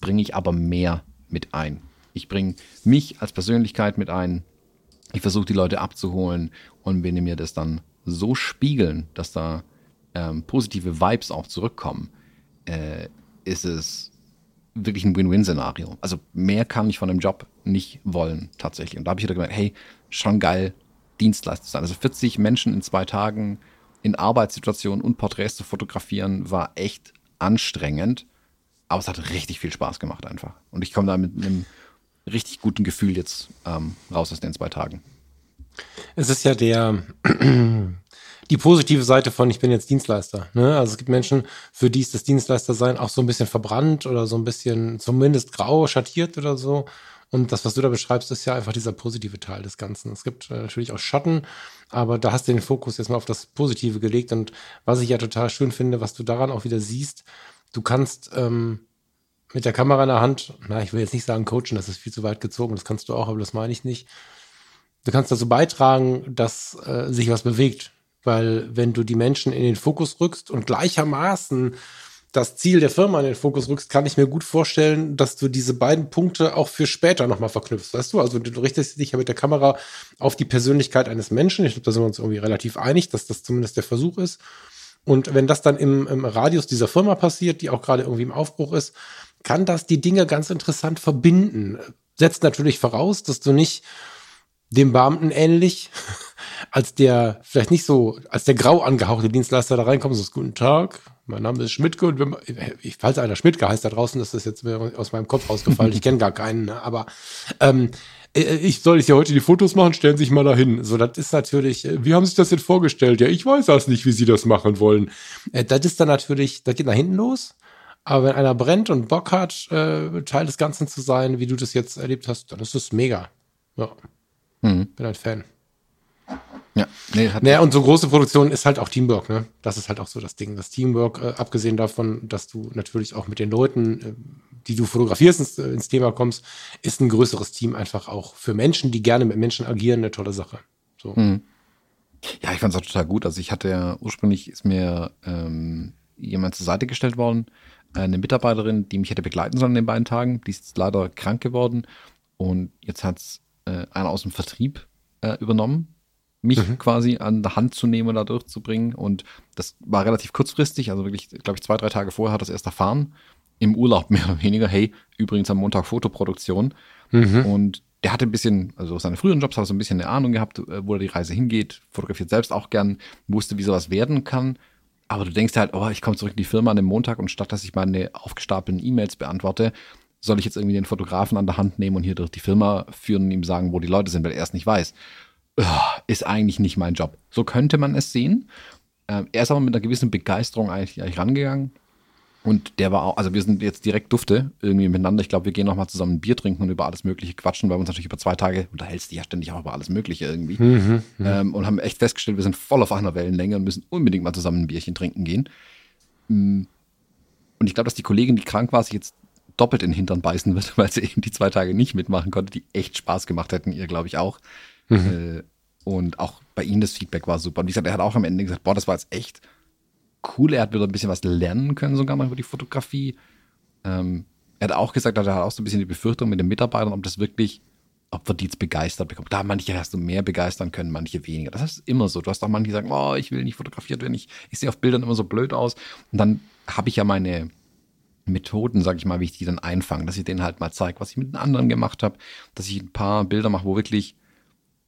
bringe ich aber mehr mit ein. Ich bringe mich als Persönlichkeit mit ein. Ich versuche die Leute abzuholen und wenn die mir das dann so spiegeln, dass da ähm, positive Vibes auch zurückkommen, äh, ist es wirklich ein Win-Win-Szenario. Also mehr kann ich von einem Job nicht wollen, tatsächlich. Und da habe ich wieder gemerkt, hey, schon geil, Dienstleister zu sein. Also 40 Menschen in zwei Tagen in Arbeitssituationen und Porträts zu fotografieren, war echt anstrengend. Aber es hat richtig viel Spaß gemacht einfach. Und ich komme da mit einem richtig guten Gefühl jetzt ähm, raus aus den zwei Tagen. Es ist ja der <clears throat> die positive Seite von ich bin jetzt Dienstleister. Ne? Also es gibt Menschen, für die ist das Dienstleister-Sein auch so ein bisschen verbrannt oder so ein bisschen zumindest grau schattiert oder so. Und das, was du da beschreibst, ist ja einfach dieser positive Teil des Ganzen. Es gibt äh, natürlich auch Schatten, aber da hast du den Fokus jetzt mal auf das Positive gelegt. Und was ich ja total schön finde, was du daran auch wieder siehst, du kannst ähm, mit der Kamera in der Hand, na, ich will jetzt nicht sagen coachen, das ist viel zu weit gezogen, das kannst du auch, aber das meine ich nicht. Du kannst dazu beitragen, dass äh, sich was bewegt. Weil wenn du die Menschen in den Fokus rückst und gleichermaßen das Ziel der Firma in den Fokus rückst, kann ich mir gut vorstellen, dass du diese beiden Punkte auch für später nochmal verknüpfst. Weißt du, also du richtest dich ja mit der Kamera auf die Persönlichkeit eines Menschen. Ich glaube, da sind wir uns irgendwie relativ einig, dass das zumindest der Versuch ist. Und wenn das dann im, im Radius dieser Firma passiert, die auch gerade irgendwie im Aufbruch ist, kann das die Dinge ganz interessant verbinden. Setzt natürlich voraus, dass du nicht dem Beamten ähnlich <laughs> als der vielleicht nicht so, als der grau angehauchte Dienstleister da reinkommst, so guten Tag, Mein Name ist Schmidtke und wenn falls einer Schmidtke heißt da draußen, ist das jetzt aus meinem Kopf rausgefallen. ich kenne gar keinen, ne? aber ähm, äh, ich soll ich ja heute die Fotos machen, stellen Sie sich mal dahin. So, das ist natürlich, äh, wie haben Sie sich das jetzt vorgestellt? Ja, ich weiß das nicht, wie Sie das machen wollen. Äh, das ist dann natürlich, das geht nach hinten los. Aber wenn einer brennt und Bock hat, äh, Teil des Ganzen zu sein, wie du das jetzt erlebt hast, dann ist es mega. Ja. Mhm. Bin ein Fan. Ja, nee, hat naja, und so große Produktion ist halt auch Teamwork, ne? Das ist halt auch so das Ding. Das Teamwork, äh, abgesehen davon, dass du natürlich auch mit den Leuten, äh, die du fotografierst, ins, äh, ins, Thema kommst, ist ein größeres Team einfach auch für Menschen, die gerne mit Menschen agieren, eine tolle Sache. So. Mhm. Ja, ich fand es auch total gut. Also ich hatte ja ursprünglich ist mir ähm, jemand zur Seite gestellt worden, eine Mitarbeiterin, die mich hätte begleiten sollen in den beiden Tagen. Die ist leider krank geworden und jetzt hat es äh, einer aus dem Vertrieb äh, übernommen mich mhm. quasi an der Hand zu nehmen und da durchzubringen. Und das war relativ kurzfristig, also wirklich, glaube ich, zwei, drei Tage vorher hat das erst erfahren. Im Urlaub <laughs> mehr oder weniger. Hey, übrigens am Montag Fotoproduktion. Mhm. Und der hatte ein bisschen, also seine früheren Jobs hat so ein bisschen eine Ahnung gehabt, äh, wo er die Reise hingeht, fotografiert selbst auch gern, wusste, wie sowas werden kann. Aber du denkst halt, oh, ich komme zurück in die Firma an dem Montag und statt dass ich meine aufgestapelten E-Mails beantworte, soll ich jetzt irgendwie den Fotografen an der Hand nehmen und hier durch die Firma führen und ihm sagen, wo die Leute sind, weil er es nicht weiß ist eigentlich nicht mein Job. So könnte man es sehen. Ähm, er ist aber mit einer gewissen Begeisterung eigentlich, eigentlich rangegangen. Und der war auch, also wir sind jetzt direkt Dufte irgendwie miteinander. Ich glaube, wir gehen nochmal zusammen ein Bier trinken und über alles Mögliche quatschen, weil wir uns natürlich über zwei Tage unterhältst ja ständig auch über alles Mögliche irgendwie. Mhm, mhm, ähm, und haben echt festgestellt, wir sind voll auf einer Wellenlänge und müssen unbedingt mal zusammen ein Bierchen trinken gehen. Mm. Und ich glaube, dass die Kollegin, die krank war, sich jetzt doppelt in den Hintern beißen wird, <laughs> weil sie eben die zwei Tage nicht mitmachen konnte, die echt Spaß gemacht hätten, ihr, glaube ich, auch. Mhm. Äh, und auch bei ihm das Feedback war super. Und wie gesagt, er hat auch am Ende gesagt, boah, das war jetzt echt cool. Er hat wieder ein bisschen was lernen können, sogar mal über die Fotografie. Ähm, er hat auch gesagt, er hat auch so ein bisschen die Befürchtung mit den Mitarbeitern, ob das wirklich, ob wir die jetzt begeistert bekommen. Da manche hast du mehr begeistern können, manche weniger. Das ist immer so. Du hast auch manche, die sagen, oh, ich will nicht fotografiert werden, ich, ich sehe auf Bildern immer so blöd aus. Und dann habe ich ja meine Methoden, sage ich mal, wie ich die dann einfange, dass ich denen halt mal zeige, was ich mit den anderen gemacht habe, dass ich ein paar Bilder mache, wo wirklich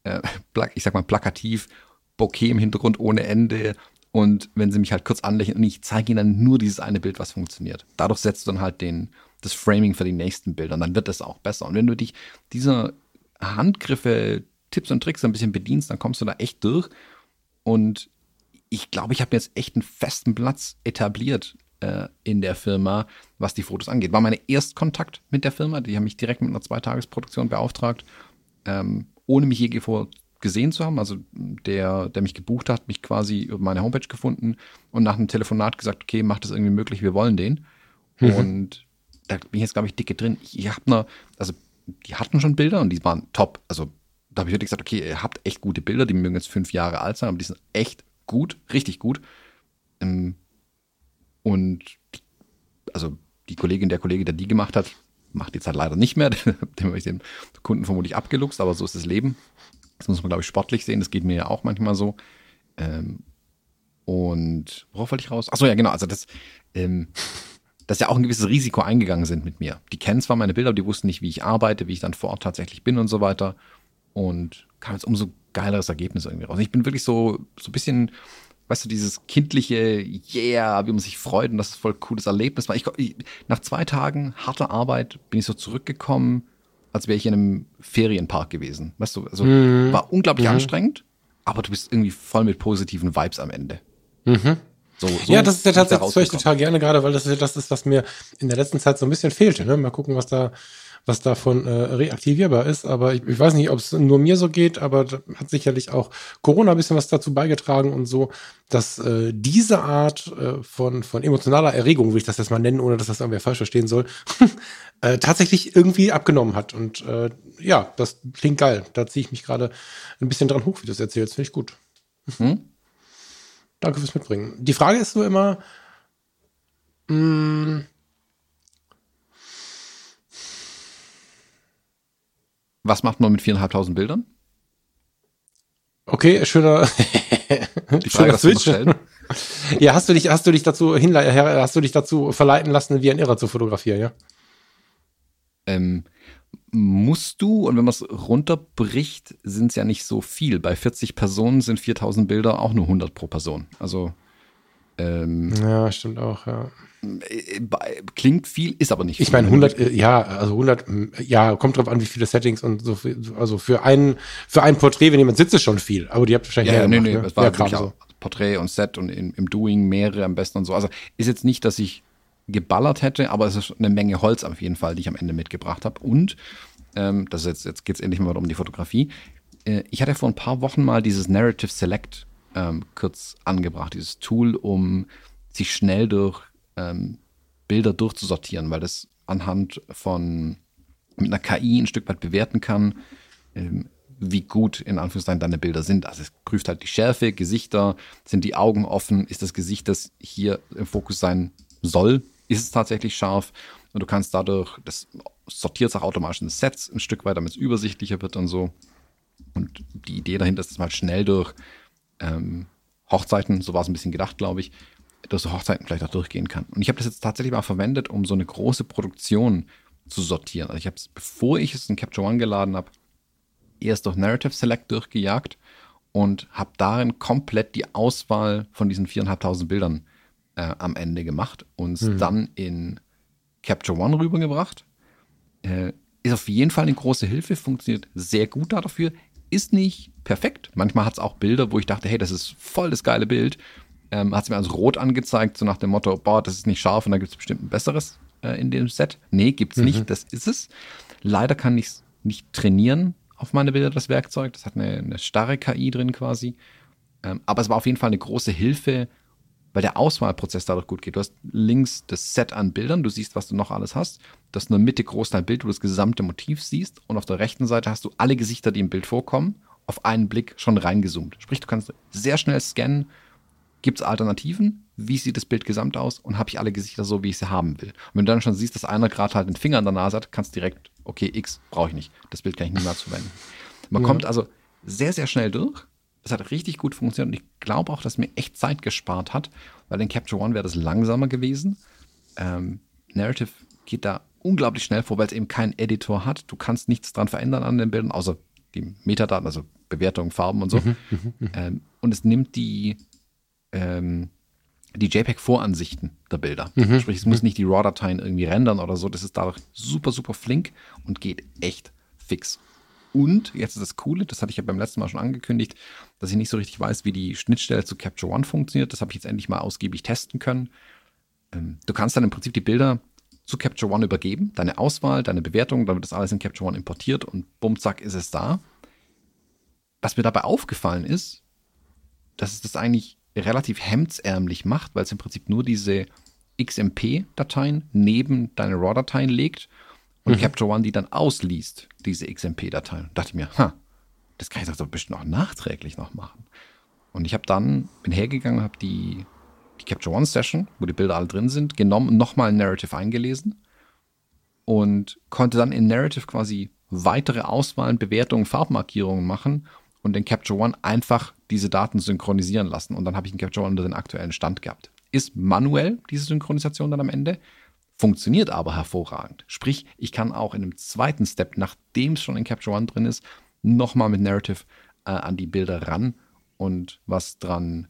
äh, <laughs> ich sag mal plakativ, Bokeh im Hintergrund ohne Ende. Und wenn sie mich halt kurz anlächeln und ich zeige ihnen dann nur dieses eine Bild, was funktioniert. Dadurch setzt du dann halt den, das Framing für die nächsten Bilder und dann wird das auch besser. Und wenn du dich dieser Handgriffe, Tipps und Tricks ein bisschen bedienst, dann kommst du da echt durch. Und ich glaube, ich habe jetzt echt einen festen Platz etabliert äh, in der Firma, was die Fotos angeht. War mein Erstkontakt mit der Firma. Die haben mich direkt mit einer Zweitagesproduktion beauftragt. Ähm, ohne mich je vor gesehen zu haben. Also der, der mich gebucht hat, mich quasi über meine Homepage gefunden und nach einem Telefonat gesagt, okay, macht das irgendwie möglich, wir wollen den. Mhm. Und da bin ich jetzt, glaube ich, dicke drin. Ich, habe eine, also die hatten schon Bilder und die waren top. Also da habe ich wirklich gesagt, okay, ihr habt echt gute Bilder, die mögen jetzt fünf Jahre alt sein, aber die sind echt gut, richtig gut. Ähm, und also die Kollegin, der Kollege, der die gemacht hat, macht die Zeit leider nicht mehr. <laughs> Dem habe ich den Kunden vermutlich abgeluchst, aber so ist das Leben. Das muss man, glaube ich, sportlich sehen. Das geht mir ja auch manchmal so. Ähm, und worauf wollte ich raus? Achso, ja, genau. Also, das, ähm, dass ja auch ein gewisses Risiko eingegangen sind mit mir. Die kennen zwar meine Bilder, aber die wussten nicht, wie ich arbeite, wie ich dann vor Ort tatsächlich bin und so weiter. Und kam jetzt umso geileres Ergebnis irgendwie raus. Ich bin wirklich so, so ein bisschen weißt du, dieses kindliche Yeah, wie man sich freut und das ist voll cooles Erlebnis. Ich, ich, nach zwei Tagen harter Arbeit bin ich so zurückgekommen, als wäre ich in einem Ferienpark gewesen. Weißt du, also mhm. war unglaublich mhm. anstrengend, aber du bist irgendwie voll mit positiven Vibes am Ende. Mhm. So, so ja, das ist ja tatsächlich, das höre ich total gerne gerade, weil das ist, das ist, was mir in der letzten Zeit so ein bisschen fehlte. Ne? Mal gucken, was da was davon äh, reaktivierbar ist. Aber ich, ich weiß nicht, ob es nur mir so geht, aber hat sicherlich auch Corona ein bisschen was dazu beigetragen und so, dass äh, diese Art äh, von, von emotionaler Erregung, will ich das jetzt mal nennen, ohne dass das irgendwer falsch verstehen soll, <laughs> äh, tatsächlich irgendwie abgenommen hat. Und äh, ja, das klingt geil. Da ziehe ich mich gerade ein bisschen dran hoch, wie du es erzählst. Finde ich gut. Mhm. Danke fürs Mitbringen. Die Frage ist nur immer, mh, Was macht man mit viereinhalbtausend Bildern? Okay, schöner, <laughs> Die Frage, schöner Switch. ja, hast du dich, hast du dich dazu hinle hast du dich dazu verleiten lassen, wie ein Irrer zu fotografieren, ja? Ähm, musst du, und wenn man es runterbricht, sind es ja nicht so viel. Bei 40 Personen sind 4000 Bilder auch nur 100 pro Person. Also Ähm, ja, stimmt auch, ja. Äh, klingt viel, ist aber nicht viel. Ich meine 100, äh, ja, also 100, ja, kommt drauf an, wie viele Settings und so viel, also für ein, für ein Porträt, wenn jemand sitzt, ist schon viel, aber die habt wahrscheinlich ja, ja, nee, nee, ne? das war ja, gerade so. Porträt und Set und in, im Doing mehrere am besten und so. Also ist jetzt nicht, dass ich geballert hätte, aber es ist eine Menge Holz auf jeden Fall, die ich am Ende mitgebracht habe. Und, ähm, das ist jetzt, jetzt geht es endlich mal um die Fotografie. Äh, ich hatte vor ein paar Wochen mal dieses Narrative Select ähm, kurz angebracht, dieses Tool, um sich schnell durch ähm, Bilder durchzusortieren, weil das anhand von mit einer KI ein Stück weit bewerten kann, ähm, wie gut in Anführungszeichen deine Bilder sind. Also es prüft halt die Schärfe, Gesichter, sind die Augen offen, ist das Gesicht, das hier im Fokus sein soll, ist es tatsächlich scharf und du kannst dadurch, das sortiert es auch automatisch in Sets ein Stück weit, damit es übersichtlicher wird und so. Und die Idee dahinter ist, dass man halt schnell durch ähm, Hochzeiten, so war es ein bisschen gedacht, glaube ich, durch so Hochzeiten vielleicht auch durchgehen kann. Und ich habe das jetzt tatsächlich mal verwendet, um so eine große Produktion zu sortieren. Also ich habe es, bevor ich es in Capture One geladen habe, erst durch Narrative Select durchgejagt und habe darin komplett die Auswahl von diesen 4.500 Bildern äh, am Ende gemacht und mhm. dann in Capture One rübergebracht. Äh, ist auf jeden Fall eine große Hilfe, funktioniert sehr gut dafür, ist nicht perfekt. Manchmal hat es auch Bilder, wo ich dachte, hey, das ist voll das geile Bild. Ähm, hat es mir als rot angezeigt, so nach dem Motto, boah, das ist nicht scharf und da gibt es bestimmt ein besseres äh, in dem Set. Nee, gibt es mhm. nicht, das ist es. Leider kann ich es nicht trainieren auf meine Bilder, das Werkzeug. Das hat eine, eine starre KI drin quasi. Ähm, aber es war auf jeden Fall eine große Hilfe, weil der Auswahlprozess dadurch gut geht. Du hast links das Set an Bildern, du siehst, was du noch alles hast. Hast in der Mitte Großteil Bild, wo du das gesamte Motiv siehst. Und auf der rechten Seite hast du alle Gesichter, die im Bild vorkommen, auf einen Blick schon reingezoomt. Sprich, du kannst sehr schnell scannen. Gibt es Alternativen? Wie sieht das Bild gesamt aus? Und habe ich alle Gesichter so, wie ich sie haben will? Und wenn du dann schon siehst, dass einer gerade halt den Finger an der Nase hat, kannst du direkt, okay, X brauche ich nicht. Das Bild kann ich niemals verwenden. Man ja. kommt also sehr, sehr schnell durch es hat richtig gut funktioniert und ich glaube auch, dass mir echt Zeit gespart hat, weil in Capture One wäre das langsamer gewesen. Ähm, Narrative geht da unglaublich schnell vor, weil es eben keinen Editor hat. Du kannst nichts dran verändern an den Bildern, außer die Metadaten, also Bewertungen, Farben und so. Mhm, mhm, mhm. ähm, und es nimmt die, ähm, die JPEG-Voransichten der Bilder. Sprich, es muss nicht die RAW-Dateien irgendwie rendern oder so. Das ist dadurch super, super flink und geht echt fix. Und jetzt ist das Coole, das hatte ich ja beim letzten Mal schon angekündigt, dass ich nicht so richtig weiß, wie die Schnittstelle zu Capture One funktioniert. Das habe ich jetzt endlich mal ausgiebig testen können. Ähm, du kannst dann im Prinzip die Bilder zu Capture One übergeben, deine Auswahl, deine Bewertung, dann wird das alles in Capture One importiert und bumm, zack, ist es da. Was mir dabei aufgefallen ist, dass es das eigentlich relativ hemdsärmlich macht, weil es im Prinzip nur diese XMP-Dateien neben deine RAW-Dateien legt und mhm. Capture One die dann ausliest, diese XMP-Dateien. Dachte ich mir, ha, das kann ich doch bestimmt auch nachträglich noch machen. Und ich habe dann, bin hergegangen, habe die, die Capture One Session, wo die Bilder alle drin sind, genommen nochmal ein Narrative eingelesen und konnte dann in Narrative quasi weitere Auswahlen, Bewertungen, Farbmarkierungen machen und in Capture One einfach diese Daten synchronisieren lassen. Und dann habe ich in Capture One unter den aktuellen Stand gehabt. Ist manuell diese Synchronisation dann am Ende, funktioniert aber hervorragend. Sprich, ich kann auch in einem zweiten Step, nachdem es schon in Capture One drin ist, nochmal mit Narrative äh, an die Bilder ran und was dran,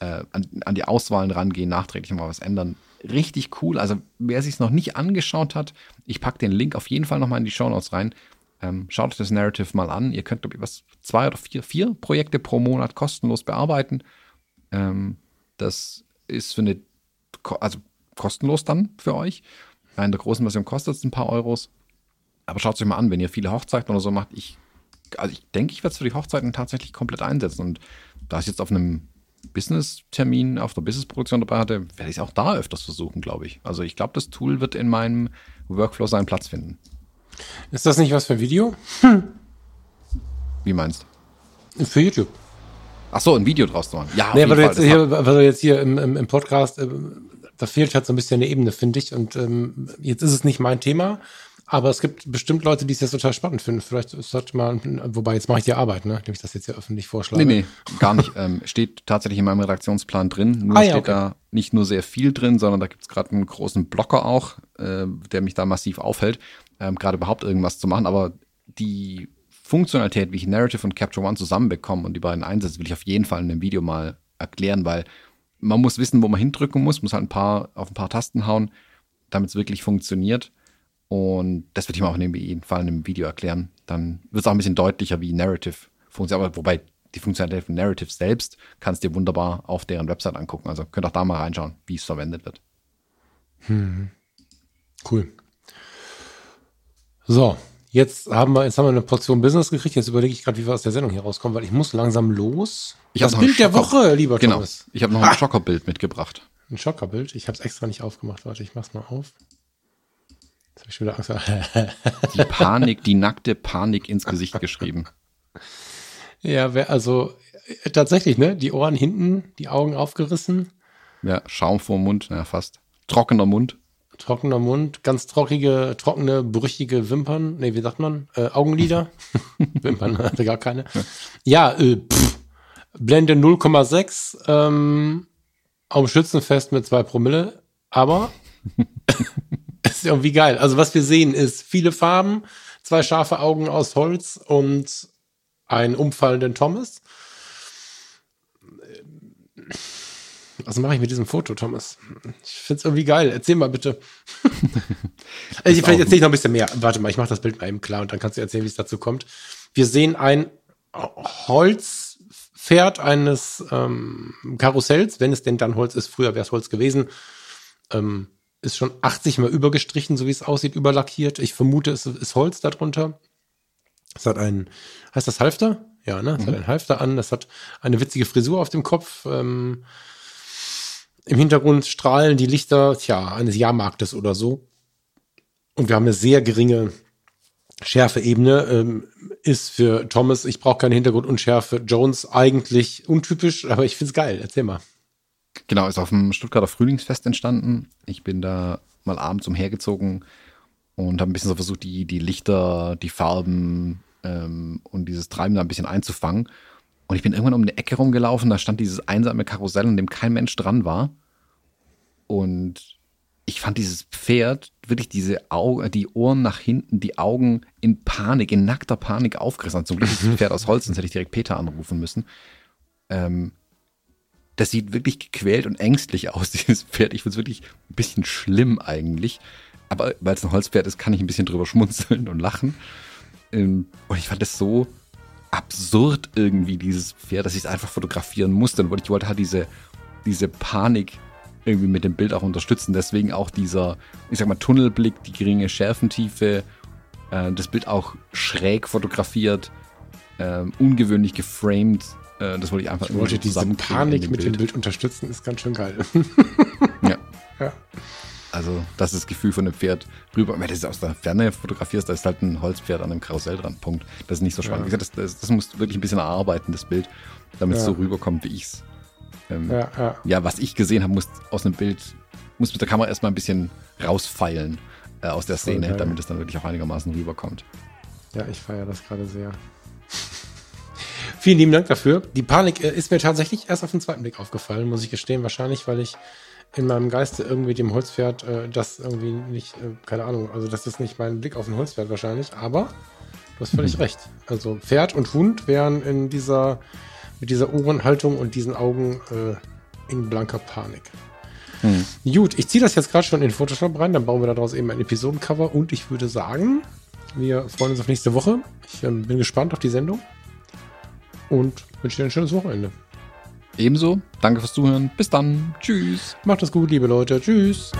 äh, an, an, die Auswahlen rangehen, nachträglich mal was ändern. Richtig cool. Also, wer sich es noch nicht angeschaut hat, ich packe den Link auf jeden Fall nochmal in die Show Notes rein. Ähm, schaut euch das Narrative mal an. Ihr könnt, glaube ich, was zwei oder vier, vier Projekte pro Monat kostenlos bearbeiten. Ähm, das ist für eine, also kostenlos dann für euch. In der großen Version kostet es ein paar Euros. Aber schaut es euch mal an, wenn ihr viele Hochzeiten oder so macht. Ich, also ich denke, ich werde es für die Hochzeiten tatsächlich komplett einsetzen. Und da ich jetzt auf einem Business-Termin, auf der Business-Produktion dabei hatte, werde ich es auch da öfters versuchen, glaube ich. Also ich glaube, das Tool wird in meinem Workflow seinen Platz finden. Ist das nicht was für Video? Hm. Wie meinst du? Für YouTube. Ach so, ein Video draus zu machen. Ja, nee, weil, du jetzt hier, weil du jetzt hier im, im, im Podcast äh, da fehlt halt so ein bisschen eine Ebene, finde ich. Und ähm, jetzt ist es nicht mein Thema, aber es gibt bestimmt Leute, die es jetzt total spannend finden. Vielleicht sollte man, wobei jetzt mache ich die Arbeit, ne? Indem ich das jetzt hier öffentlich vorschlage. Nee, nee, gar nicht. ähm, steht tatsächlich in meinem Redaktionsplan drin. Nur ah, ja, steht okay. da nicht nur sehr viel drin, sondern da gibt es gerade einen großen Blocker auch, äh, der mich da massiv aufhält, ähm, gerade überhaupt irgendwas zu machen. Aber die Funktionalität, wie ich Narrative und Capture One zusammenbekomme und die beiden einsetze, will ich auf jeden Fall in dem Video mal erklären, weil man muss wissen, wo man hindrücken muss, muss halt ein paar auf ein paar Tasten hauen, damit es wirklich funktioniert. Und das würde ich mal auf jeden Fall in einem Video erklären. Dann wird es auch ein bisschen deutlicher, wie Narrative funktioniert. Aber wobei die Funktionalität von Narrative selbst kannst du dir wunderbar auf deren Website angucken. Also könnt auch da mal reinschauen, wie es verwendet wird. Hm. Cool. So, jetzt haben wir, jetzt haben wir eine Portion Business gekriegt. Jetzt überlege ich gerade, wie wir aus der Sendung hier rauskommen, weil ich muss langsam los. Ich das Bild der Woche, lieber genau. Thomas. Ich habe noch ein <laughs> Schockerbild mitgebracht. Ein Schockerbild? Ich habe es extra nicht aufgemacht. Warte, ich mach's mal auf. Jetzt habe ich wieder Angst. <laughs> die Panik, die nackte Panik ins Gesicht geschrieben. Ja, also äh, tatsächlich, ne? Die Ohren hinten, die Augen aufgerissen. Ja, Schaum vor dem Mund, ja, fast. Trockener Mund. Trockener Mund, ganz trockige, trockene, brüchige Wimpern. Nee, wie sagt man? Äh, Augenlider. <laughs> Wimpern hatte <laughs> gar keine. Ja, äh, pff, Blende 0,6 ähm, am Schützenfest mit zwei Promille. Aber <laughs> es ist irgendwie geil. Also was wir sehen ist viele Farben, zwei scharfe Augen aus Holz und einen umfallenden Thomas. Was mache ich mit diesem Foto, Thomas? Ich finde es irgendwie geil. Erzähl mal bitte. <laughs> also, vielleicht erzähle ich noch ein bisschen mehr. Warte mal, ich mache das Bild mal eben klar und dann kannst du erzählen, wie es dazu kommt. Wir sehen ein Holzpferd eines ähm, Karussells, wenn es denn dann Holz ist. Früher wäre es Holz gewesen. Ähm, ist schon 80 mal übergestrichen, so wie es aussieht, überlackiert. Ich vermute, es ist Holz darunter. Es hat ein, heißt das Halfter? Ja, ne? Es mhm. hat ein Halfter an. Es hat eine witzige Frisur auf dem Kopf. Ähm, Im Hintergrund strahlen die Lichter, tja, eines Jahrmarktes oder so. Und wir haben eine sehr geringe Schärfeebene. Ähm, ist für Thomas, ich brauche keine Hintergrundunschärfe. Jones eigentlich untypisch, aber ich finde es geil. Erzähl mal. Genau, ist auf dem Stuttgarter Frühlingsfest entstanden. Ich bin da mal abends umhergezogen und habe ein bisschen so versucht, die, die Lichter, die Farben ähm, und dieses Treiben da ein bisschen einzufangen. Und ich bin irgendwann um eine Ecke rumgelaufen, da stand dieses einsame Karussell, an dem kein Mensch dran war. Und ich fand dieses Pferd wirklich diese Augen, die Ohren nach hinten, die Augen in Panik, in nackter Panik aufgerissen. Zum Glück ist das Pferd aus Holz, sonst hätte ich direkt Peter anrufen müssen. Ähm, das sieht wirklich gequält und ängstlich aus, <laughs> dieses Pferd. Ich finde es wirklich ein bisschen schlimm eigentlich. Aber weil es ein Holzpferd ist, kann ich ein bisschen drüber schmunzeln und lachen. Ähm, und ich fand das so absurd irgendwie, dieses Pferd, dass ich es einfach fotografieren musste. Und ich wollte halt diese, diese Panik irgendwie mit dem Bild auch unterstützen. Deswegen auch dieser, ich sag mal, Tunnelblick, die geringe Schärfentiefe, äh, das Bild auch schräg fotografiert, äh, ungewöhnlich geframed. Äh, das wollte ich einfach ich wollte diese Panik mit dem Bild unterstützen, ist ganz schön geil. <laughs> ja. ja. Also, das ist das Gefühl von einem Pferd rüber. Wenn du das aus der Ferne fotografierst, da ist halt ein Holzpferd an einem Karussell dran. Punkt. Das ist nicht so spannend. Ja. Das, das, das muss wirklich ein bisschen erarbeiten, das Bild, damit es ja. so rüberkommt, wie ich es. Ähm, ja, ja. ja, was ich gesehen habe, muss aus einem Bild, muss mit der Kamera erstmal ein bisschen rausfeilen äh, aus der Szene, okay. damit es dann wirklich auch einigermaßen rüberkommt. Ja, ich feiere das gerade sehr. Vielen lieben Dank dafür. Die Panik äh, ist mir tatsächlich erst auf den zweiten Blick aufgefallen, muss ich gestehen. Wahrscheinlich, weil ich in meinem Geiste irgendwie dem Holzpferd äh, das irgendwie nicht, äh, keine Ahnung, also das ist nicht mein Blick auf ein Holzpferd wahrscheinlich, aber du hast völlig mhm. recht. Also Pferd und Hund wären in dieser, mit dieser Ohrenhaltung und diesen Augen äh, in blanker Panik. Mhm. Gut, ich ziehe das jetzt gerade schon in Photoshop rein, dann bauen wir daraus eben ein Episodencover und ich würde sagen, wir freuen uns auf nächste Woche. Ich ähm, bin gespannt auf die Sendung und wünsche dir ein schönes Wochenende. Ebenso. Danke fürs Zuhören. Bis dann. Tschüss. Macht es gut, liebe Leute. Tschüss.